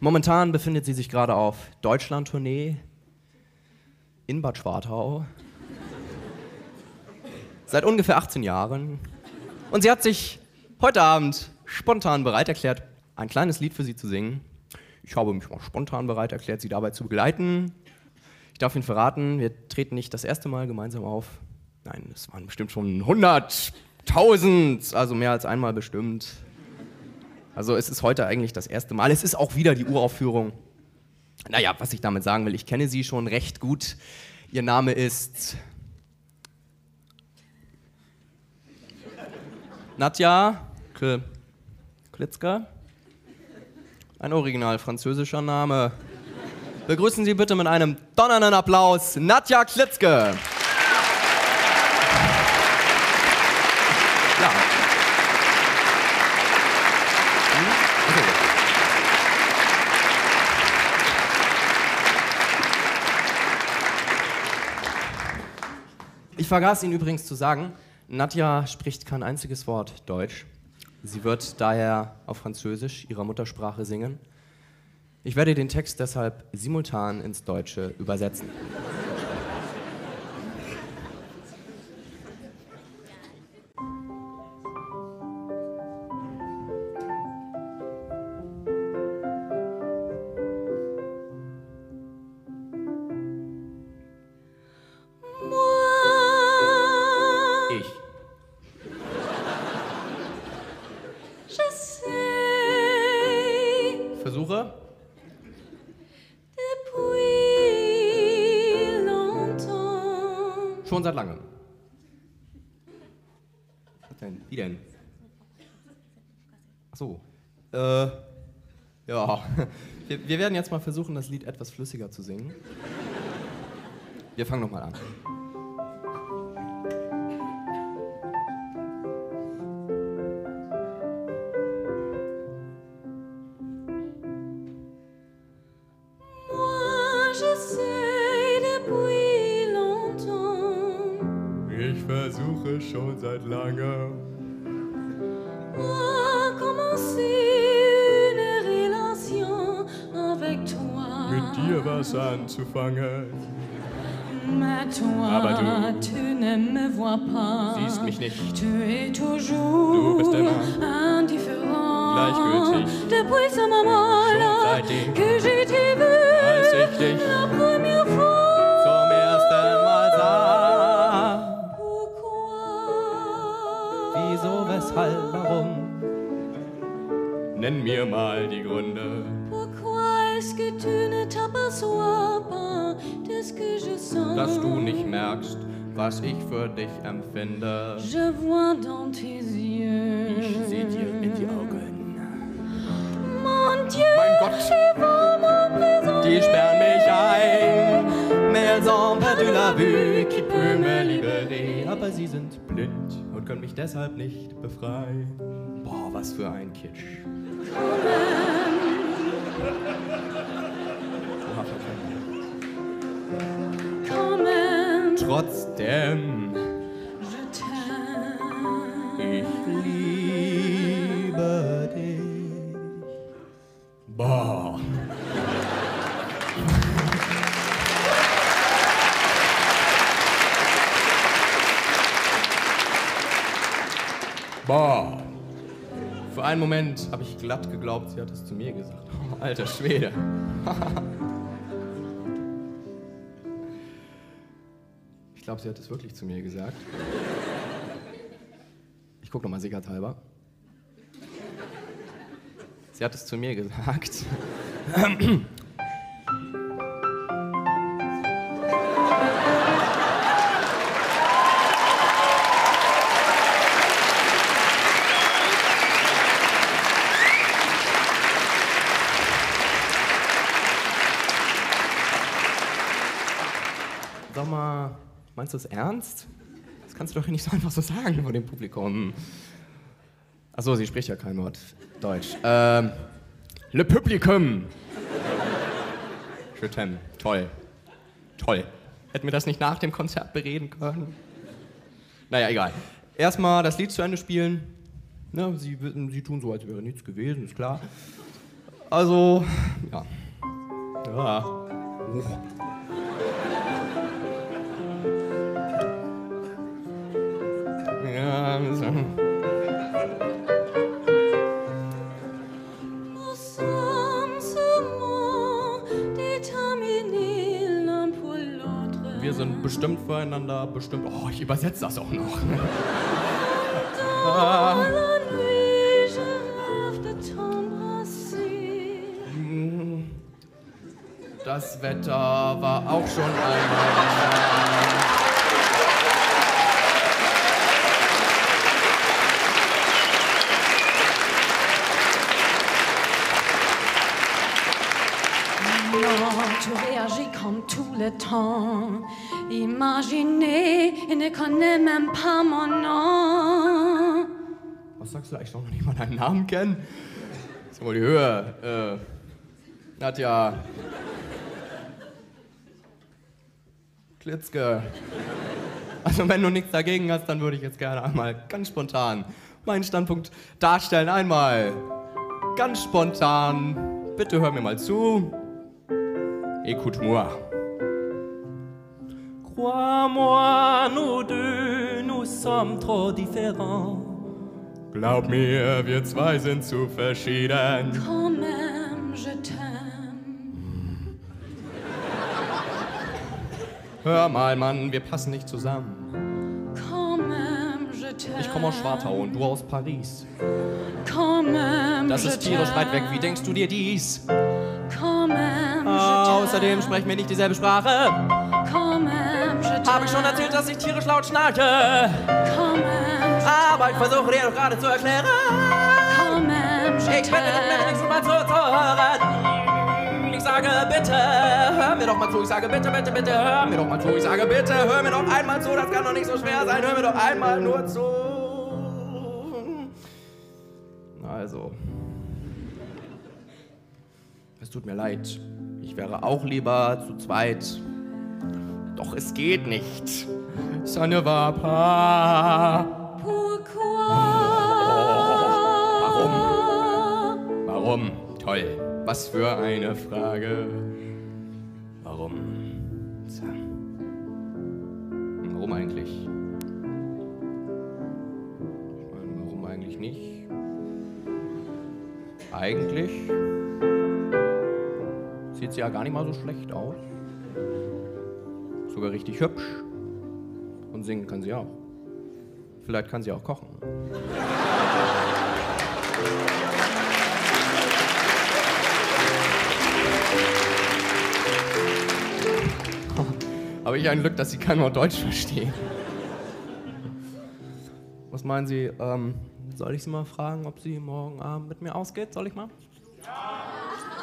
Momentan befindet sie sich gerade auf Deutschland-Tournee in Bad Schwartau. Seit ungefähr 18 Jahren. Und sie hat sich heute Abend spontan bereit erklärt, ein kleines Lied für Sie zu singen. Ich habe mich mal spontan bereit erklärt, Sie dabei zu begleiten. Ich darf Ihnen verraten, wir treten nicht das erste Mal gemeinsam auf. Nein, es waren bestimmt schon 100, 1000, also mehr als einmal bestimmt. Also es ist heute eigentlich das erste Mal. Es ist auch wieder die Uraufführung. Naja, was ich damit sagen will, ich kenne Sie schon recht gut. Ihr Name ist Nadja. Klitzka. Ein original französischer Name. Begrüßen Sie bitte mit einem donnernden Applaus Nadja Klitzke. Ja. Ich vergaß Ihnen übrigens zu sagen, Nadja spricht kein einziges Wort Deutsch. Sie wird daher auf Französisch, ihrer Muttersprache, singen. Ich werde den Text deshalb simultan ins Deutsche übersetzen. Wir, werden jetzt mal versuchen, das Lied etwas flüssiger zu singen. Wir fangen nochmal an. Anzufangen. Aber du siehst mich nicht. Du bist immer gleichgültig. Schon seitdem, als ich dich zum ersten Mal sah. Wieso, weshalb, warum? Nenn mir mal die Gründe. Dass du nicht merkst, was ich für dich empfinde. Je vois dans tes yeux. Ich seh dir in die Augen. Mon Dieu, mein Gott, die sperren mich ein. Mais ont perdu la vue, qui peut me libérer. Aber sie sind blind und können mich deshalb nicht befreien. Boah, was für ein Kitsch. Trotzdem. Ich liebe dich. Boah. Boah. Für einen Moment habe ich glatt geglaubt, sie hat es zu mir gesagt. Oh, alter Schwede. glaube, sie hat es wirklich zu mir gesagt. Ich gucke nochmal sicherheitshalber. Sie hat es zu mir gesagt. Meinst du es ernst? Das kannst du doch nicht so einfach so sagen vor dem Publikum. Achso, sie spricht ja kein Wort Deutsch. Ähm, le Publikum. T'aime. Toll. Toll. Hätten wir das nicht nach dem Konzert bereden können? Naja, egal. Erstmal das Lied zu Ende spielen. Ne, sie, sie tun so, als wäre nichts gewesen, ist klar. Also, ja. Ja. Ja, so. Wir sind bestimmt füreinander, bestimmt. Oh, ich übersetze das auch noch. Ah. Das Wetter war auch schon einmal. Imaginez, il ne connaît même pas mon nom. Was sagst du eigentlich noch nicht mal deinen Namen kennen? Sag mal die Höhe. Äh, Nadja. Klitzke. Also wenn du nichts dagegen hast, dann würde ich jetzt gerne einmal ganz spontan meinen Standpunkt darstellen. Einmal ganz spontan. Bitte hör mir mal zu. Écoute-moi. Crois-moi, nous deux, nous sommes trop différents. Glaub mir, wir zwei sind zu verschieden. Quand même, je t'aime. Hör mal, Mann, wir passen nicht zusammen. Quand même, je t'aime. Ich komme aus Schwartau und du aus Paris. Quand même, Das ist tierisch weit weg. Wie denkst du dir dies? Quand même, je Außerdem t'aime. sprechen wir nicht dieselbe Sprache. Habe ich schon erzählt, dass ich tierisch laut schnarche. Aber ich versuche dir doch gerade zu erklären. Ich bin nicht mehr nicht mal zuzuhören. Ich sage bitte, hör mir doch mal zu. Ich sage bitte, bitte, bitte, hör mir doch mal zu. Ich sage bitte, hör mir doch einmal zu. Das kann doch nicht so schwer sein. Hör mir doch einmal nur zu. Also. Es tut mir leid. Ich wäre auch lieber zu zweit. Doch es geht nicht. Ça ne va pas. Pourquoi? Warum? Toll. Was für eine Frage. Warum? Warum eigentlich? Ich meine, warum eigentlich nicht? Eigentlich sieht sie ja gar nicht mal so schlecht aus. Sogar richtig hübsch. Und singen kann sie auch. Vielleicht kann sie auch kochen. Aber ich ein Glück, dass Sie kein Wort Deutsch verstehen. Was meinen Sie? Ähm, soll ich Sie mal fragen, ob Sie morgen Abend mit mir ausgeht? Soll ich mal?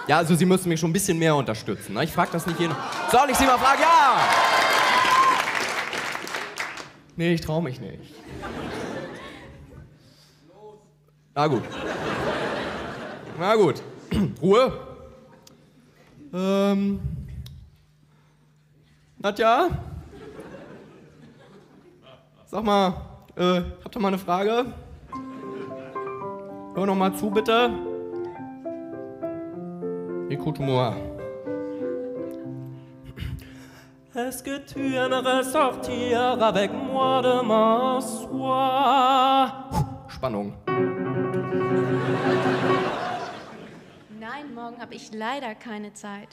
Ja, also Sie müssen mich schon ein bisschen mehr unterstützen. Ne? Ich frage das nicht jeden. Soll ich Sie mal fragen? Ja! Nee, ich traue mich nicht. Na gut. Na gut. Ruhe. Ähm. Nadja? Sag mal, äh, habt ihr mal eine Frage? Hör noch mal zu, bitte. Écoute-moi. Est-ce que tu aimerais sortir avec moi demain soir? Spannung. Nein, morgen habe ich leider keine Zeit.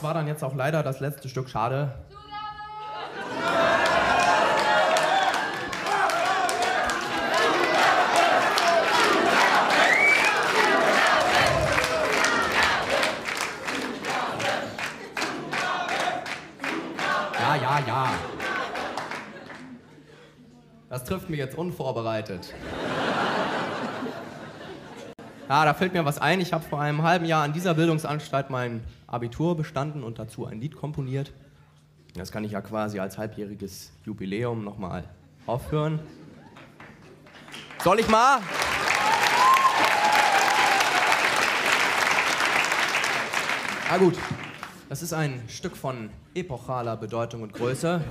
Das war dann jetzt auch leider das letzte Stück. Schade. Ja, ja, ja. Das trifft mich jetzt unvorbereitet. Ja, da fällt mir was ein. Ich habe vor einem halben Jahr an dieser Bildungsanstalt mein Abitur bestanden und dazu ein Lied komponiert. Das kann ich ja quasi als halbjähriges Jubiläum nochmal aufhören. Soll ich mal? Na gut, das ist ein Stück von epochaler Bedeutung und Größe,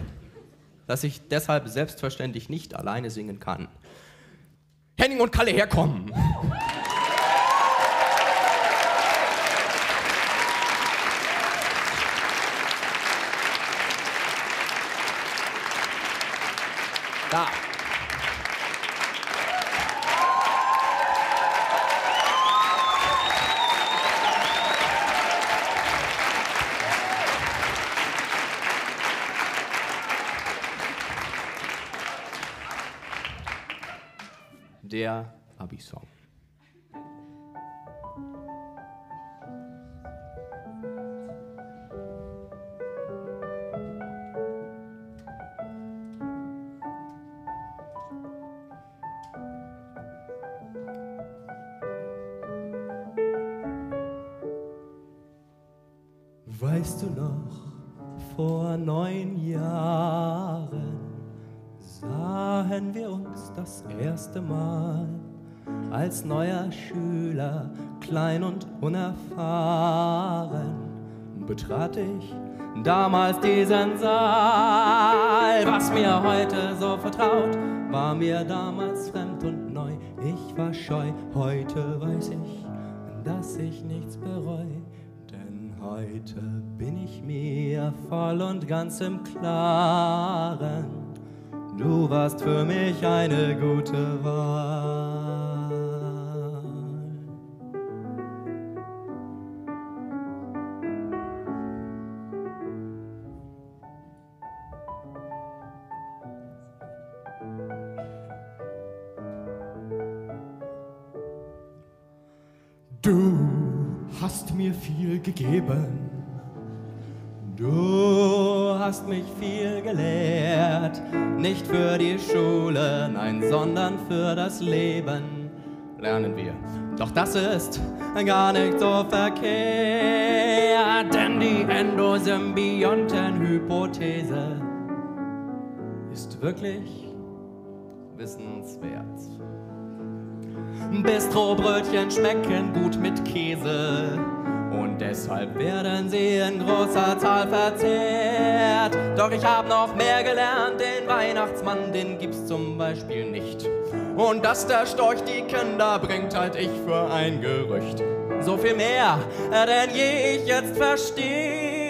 das ich deshalb selbstverständlich nicht alleine singen kann. Henning und Kalle herkommen! Da. Der Abi-Song. Klein und unerfahren, betrat ich damals diesen Saal. Was mir heute so vertraut, war mir damals fremd und neu. Ich war scheu, heute weiß ich, dass ich nichts bereue. Denn heute bin ich mir voll und ganz im Klaren. Du warst für mich eine gute Wahl. Mir viel gegeben. Du hast mich viel gelehrt, nicht für die Schule, nein, sondern für das Leben. Lernen wir. Doch das ist gar nicht so verkehrt, denn die Endosymbiontenhypothese ist wirklich wissenswert. Bistrobrötchen schmecken gut mit Käse und deshalb werden sie in großer Zahl verzehrt. Doch ich hab noch mehr gelernt, den Weihnachtsmann, den gibt's zum Beispiel nicht. Und dass der Storch die Kinder bringt, halt ich für ein Gerücht. So viel mehr, äh, denn je ich jetzt verstehe.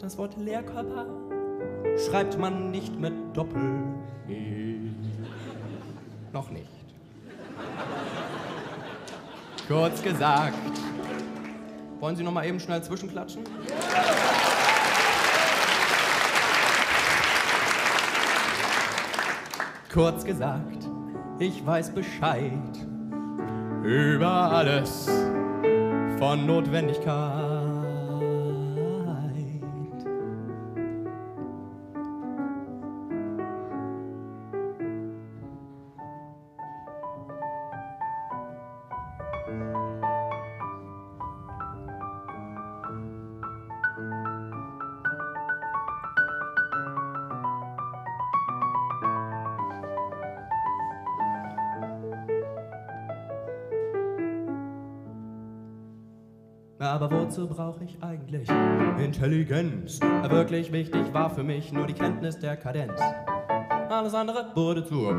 Das Wort Lehrkörper schreibt man nicht mit Doppel-E. Noch nicht. Kurz gesagt. Wollen Sie noch mal eben schnell zwischenklatschen? Kurz gesagt, ich weiß Bescheid über alles von Notwendigkeit. Aber wozu brauche ich eigentlich Intelligenz? Wirklich wichtig war für mich nur die Kenntnis der Kadenz. Alles andere wurde zur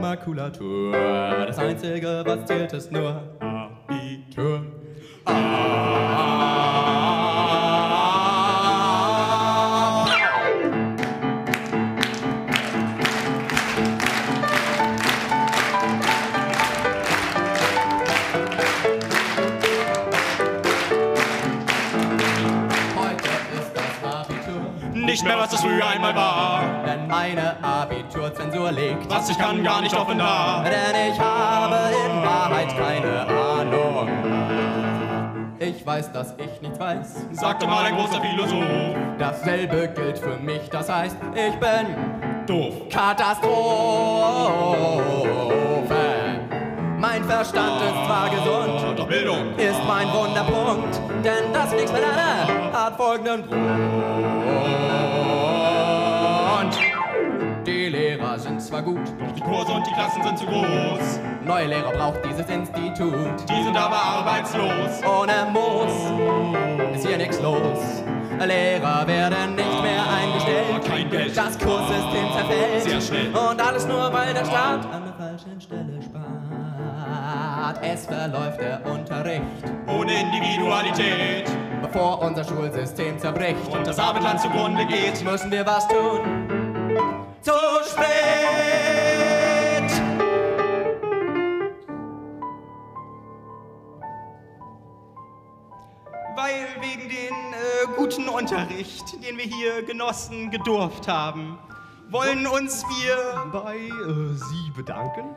Makulatur. Das Einzige, was zählt, ist nur Liegt. Was ich kann, gar nicht offen da. Denn ich habe in Wahrheit keine Ahnung. Ich weiß, dass ich nichts weiß. Sagte mal ein großer Philosoph. Dasselbe gilt für mich, das heißt, ich bin Doof. Katastrophe. Mein Verstand ist zwar gesund, Doch Bildung. ist mein Wunderpunkt, denn das nichts mit einer hat folgenden Grund. Zwar gut, Doch die Kurse und die Klassen sind zu groß. neue Lehrer braucht dieses Institut. Die sind aber arbeitslos. Ohne Moos ist hier nichts los. Lehrer werden nicht mehr eingestellt. Kein Geld. Das Kurssystem zerfällt. Sehr schnell. Und alles nur, weil der Staat an der falschen Stelle spart. Es verläuft der Unterricht, Ohne Individualität. bevor unser Schulsystem zerbricht. Und das Abendland zugrunde geht. müssen wir was tun. Zu spät! Weil wegen den äh, guten Unterricht, den wir hier genossen, gedurft haben, wollen uns wir Bei äh, Sie bedanken,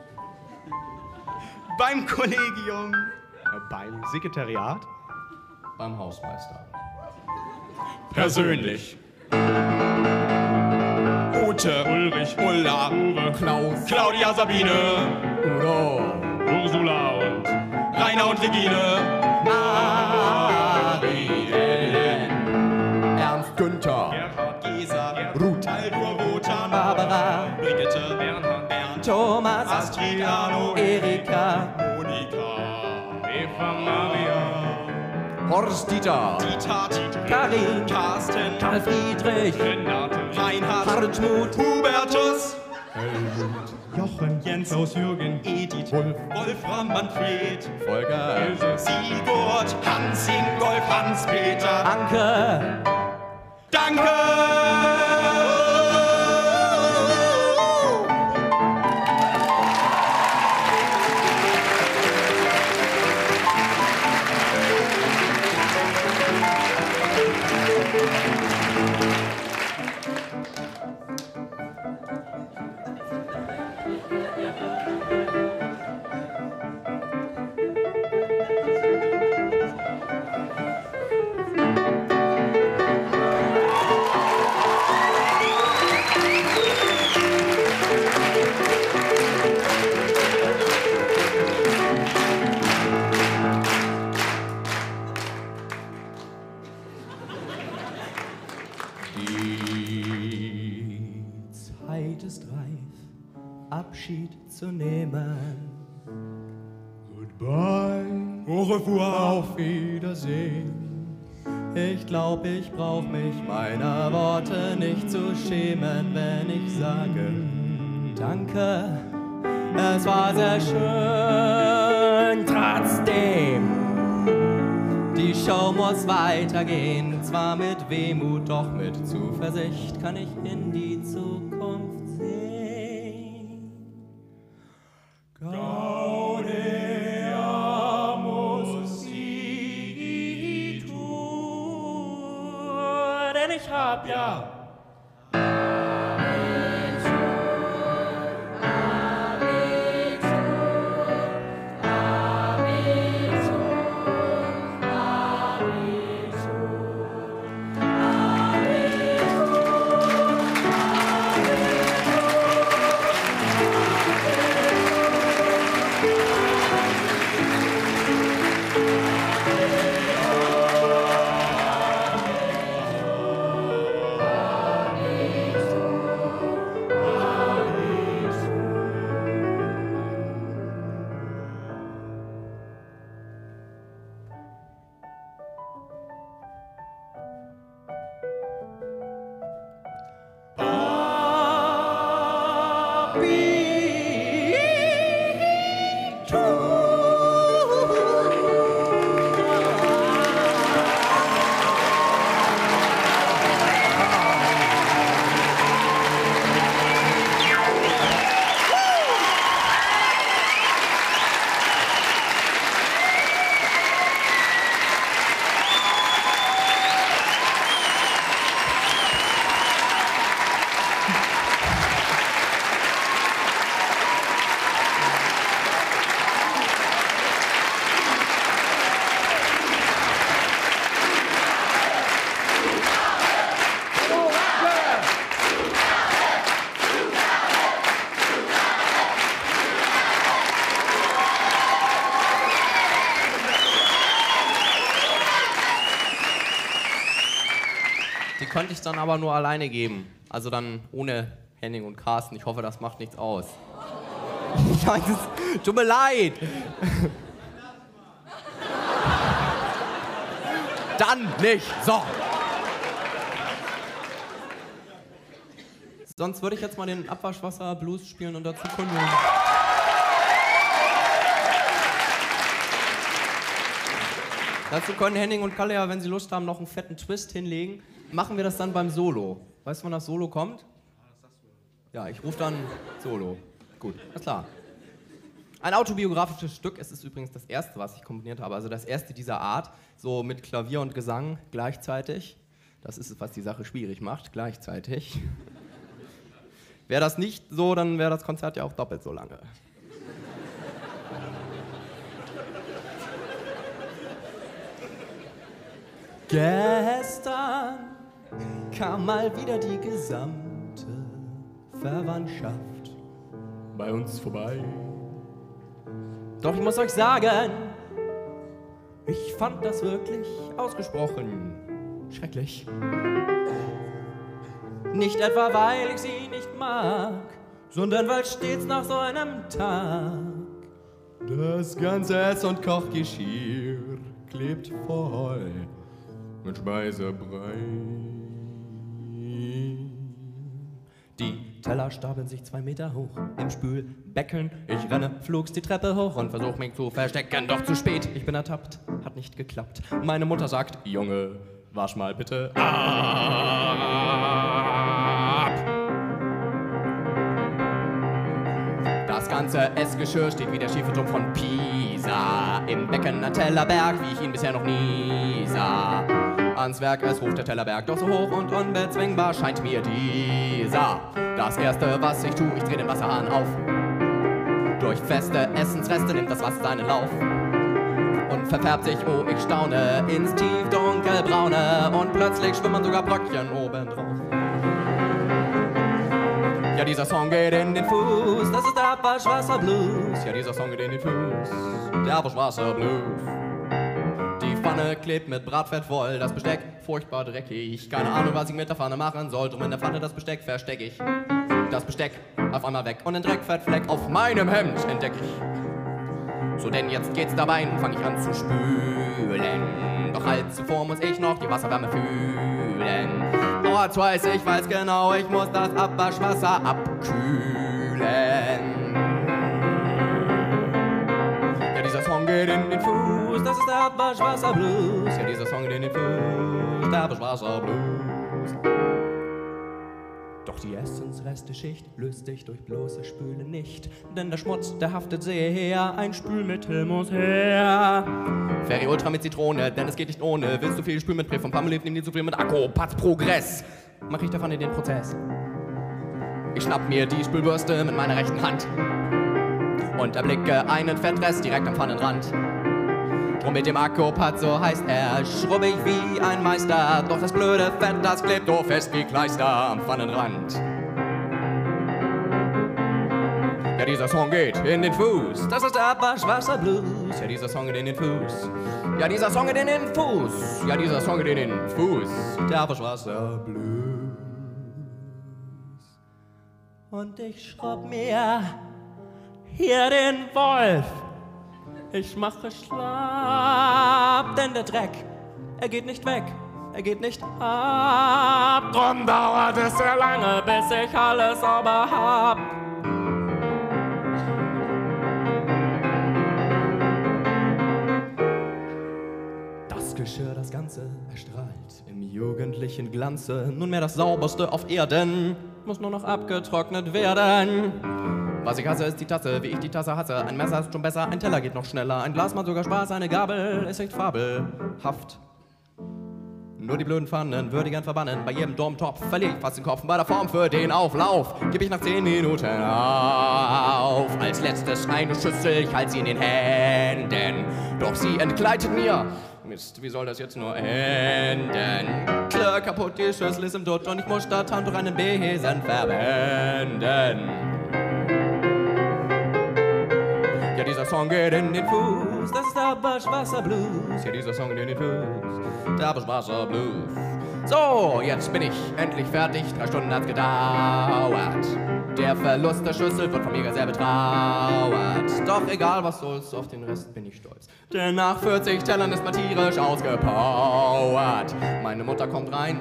beim Kollegium äh, beim Sekretariat, beim Hausmeister. persönlich. Ute, Ulrich, Ulla, Uwe, Klaus, Claudia, Sabine, Udo, Ursula und Rainer und Regine, Mariellen, Ernst Günther, Gerhard, Gesa, Ruth, Aldur, Wotan, Barbara, Brigitte, Bernhard, Bernd, Thomas, Astrid, Arno, Erika, Horst Dieter, Dieter, Karin, Carsten, Karl Friedrich, Renate, Reinhard, Hartmut, Hubertus, Jochen, Jens. Aus Jürgen, Edith, Wolf, Wolfram, Manfred, Volker, Sigurd, Hans, Ingolf, Hans-Peter, Anke, Danke! Goodbye, Au revoir. auf Wiedersehen. Ich glaub, ich brauch mich meiner Worte nicht zu schämen, wenn ich sage Danke. Es war sehr schön, trotzdem. Die Show muss weitergehen, zwar mit Wehmut, doch mit Zuversicht kann ich in die Zukunft sehen. Gaudeamus igitur, denn ich hab ja könnte ich dann aber nur alleine geben. Also dann ohne Henning und Carsten. Ich hoffe, das macht nichts aus. Nein, das, tut mir leid. Dann nicht. So. Sonst würde ich jetzt mal den Abwaschwasser-Blues spielen und dazu wir. Dazu können Henning und Kalle ja, wenn sie Lust haben, noch einen fetten Twist hinlegen. Machen wir das dann beim Solo. Weißt du, wann das Solo kommt? Ja, ich rufe dann Solo. Gut, alles klar. Ein autobiografisches Stück. Es ist übrigens das erste, was ich komponiert habe. Also das erste dieser Art, so mit Klavier und Gesang gleichzeitig. Das ist es, was die Sache schwierig macht, gleichzeitig. Wäre das nicht so, dann wäre das Konzert ja auch doppelt so lange. Gestern kam mal wieder die gesamte Verwandtschaft bei uns vorbei. Doch ich muss euch sagen, ich fand das wirklich ausgesprochen schrecklich. Nicht etwa, weil ich sie nicht mag, sondern weil stets nach so einem Tag das ganze Ess- und Kochgeschirr klebt voll mit Speisebrei. Die Teller stapeln sich zwei Meter hoch im Spülbecken. Ich renne flugs die Treppe hoch und versuch mich zu verstecken. Doch zu spät, ich bin ertappt, hat nicht geklappt. Meine Mutter sagt, Junge, wasch mal bitte ab. Das ganze Essgeschirr steht wie der schiefe Turm von Pisa. Im Becken ein Tellerberg, wie ich ihn bisher noch nie sah. Ans Werk, es ruft der Tellerberg, doch so hoch und unbezwingbar scheint mir dieser. Das erste, was ich tue, ich dreh den Wasserhahn auf. Durch feste Essensreste nimmt das Wasser seinen Lauf. Und verfärbt sich, oh ich staune, ins tiefdunkelbraune. Und plötzlich schwimmen sogar Bröckchen oben drauf. Ja, dieser Song geht in den Fuß, das ist der Abwaschwasser-Blues. Ja, dieser Song geht in den Fuß, der Abwaschwasser-Blues. Die Pfanne klebt mit Bratfett voll, das Besteck furchtbar dreckig. Keine Ahnung, was ich mit der Pfanne machen soll, drum in der Pfanne das Besteck versteck ich. Das Besteck auf einmal weg und ein Dreckfettfleck auf meinem Hemd entdeck ich. So, denn jetzt geht's dabei und fang ich an zu spülen. Doch halt zuvor muss ich noch die Wasserwärme fühlen. Oh, jetzt weiß ich, weiß genau, ich muss das Abwaschwasser abkühlen. Geht in den Fuß, das ist Abwaschwasser-Blues. Ja, dieser Song geht in den Fuß, Abwaschwasser-Blues. Doch die Essensreste-Schicht löst sich durch bloßes Spülen nicht, denn der Schmutz, der haftet sehr, ein Spülmittel muss her. Ferry Ultra mit Zitrone, denn es geht nicht ohne. Willst du viel Spül mit Prä vom Pameliv, nimm die zu viel mit Akku, Patz Progress. Mach ich davon in den Prozess. Ich schnapp mir die Spülbürste mit meiner rechten Hand und erblicke einen Fettrest direkt am Pfannenrand. Drum mit dem Akkupat, so heißt er, schrub ich wie ein Meister. Doch das blöde Fett, das klebt so fest wie Kleister am Pfannenrand. Ja, dieser Song geht in den Fuß. Das ist der Abwaschwasser-Blues. Ja, dieser Song geht in den Fuß. Ja, dieser Song geht in den Fuß. Ja, dieser Song geht in den Fuß. Der Abwaschwasser-Blues. Und ich schraub mir hier den Wolf. Ich mache schlapp, denn der Dreck, er geht nicht weg, er geht nicht ab. Drum dauert es sehr lange, bis ich alles sauber hab. Das Geschirr, das Ganze erstrahlt im jugendlichen Glanze. Nunmehr das sauberste auf Erden, muss nur noch abgetrocknet werden. Was ich hasse, ist die Tasse, wie ich die Tasse hasse. Ein Messer ist schon besser, ein Teller geht noch schneller. Ein Glas macht sogar Spaß, eine Gabel ist echt fabelhaft. Nur die blöden Pfannen würde ich gern verbannen. Bei jedem Domtopf verliere ich fast den Kopf. Bei der Form für den Auflauf gebe ich nach 10 Minuten auf. Als letztes eine Schüssel, ich halte sie in den Händen. Doch sie entgleitet mir. Mist, wie soll das jetzt nur enden? Klirr kaputt, die Schüssel ist im Dutt und ich muss statt Handtuch einen Besen verwenden. Ja, dieser Song geht in den Fuß, das ist der Abwaschwasser-Blues. Ja, dieser Song geht in den Fuß, der Abwaschwasser-Blues. So, jetzt bin ich endlich fertig. Drei Stunden hat's gedauert. Der Verlust der Schüssel wird von mir sehr betrauert. Doch egal was soll's, auf den Rest bin ich stolz. Denn nach 40 Tellern ist man tierisch ausgepowert. Meine Mutter kommt rein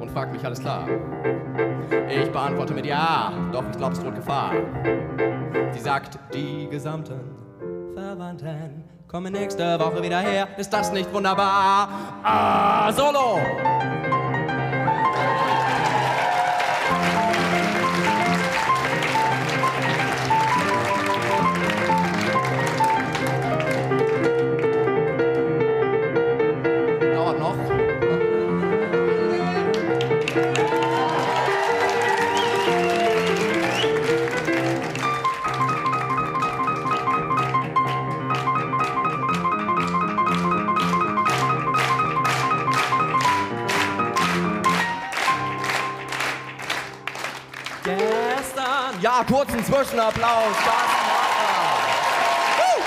und fragt mich alles klar. Ich beantworte mit Ja, doch ich glaub, es droht Gefahr. Sie sagt, die gesamten Verwandten kommen nächste Woche wieder her. Ist das nicht wunderbar? Ah, Solo! Ja, kurzen Zwischenapplaus. Woo!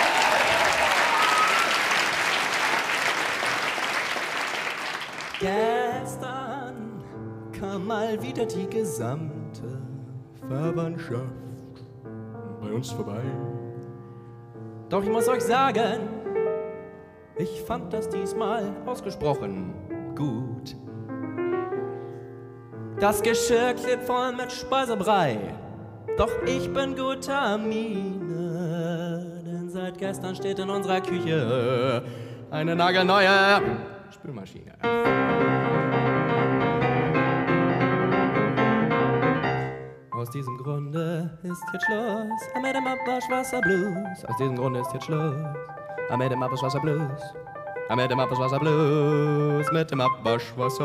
Gestern kam mal wieder die gesamte Verwandtschaft bei uns vorbei. Doch ich muss euch sagen, ich fand das diesmal ausgesprochen gut. Das Geschirr klebt voll mit Speisebrei. Doch ich bin guter Miene, denn seit gestern steht in unserer Küche eine nagelneue Spülmaschine. Aus diesem Grunde ist jetzt Schluss mit dem Abwaschwasser Blues. Aus diesem Grunde ist jetzt Schluss mit dem Abwaschwasser Blues. Mit dem Abwaschwasser Blues, mit dem Abwaschwasser